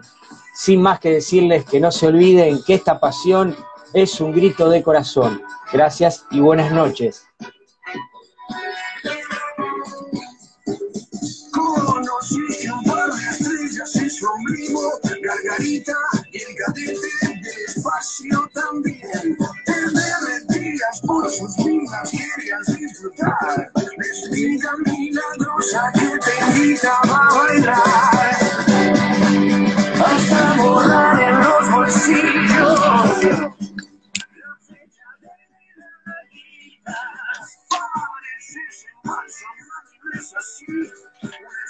sin más que decirles que no se olviden que esta pasión es un grito de corazón. Gracias y buenas noches. Espacio también. Te derretías por sus vidas, querías disfrutar. Despida milagrosa que te invitaba a bailar. Hasta borrar en los bolsillos.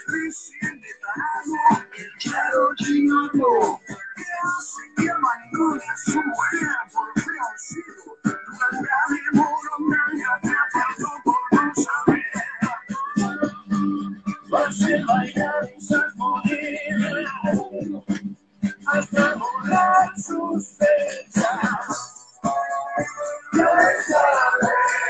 recién de parado, el claro chino, no sé qué manía es mujer por qué me sigues? Tú andas y mudo, nadie por no saber. Lo que hay en la vida es mío, a qué.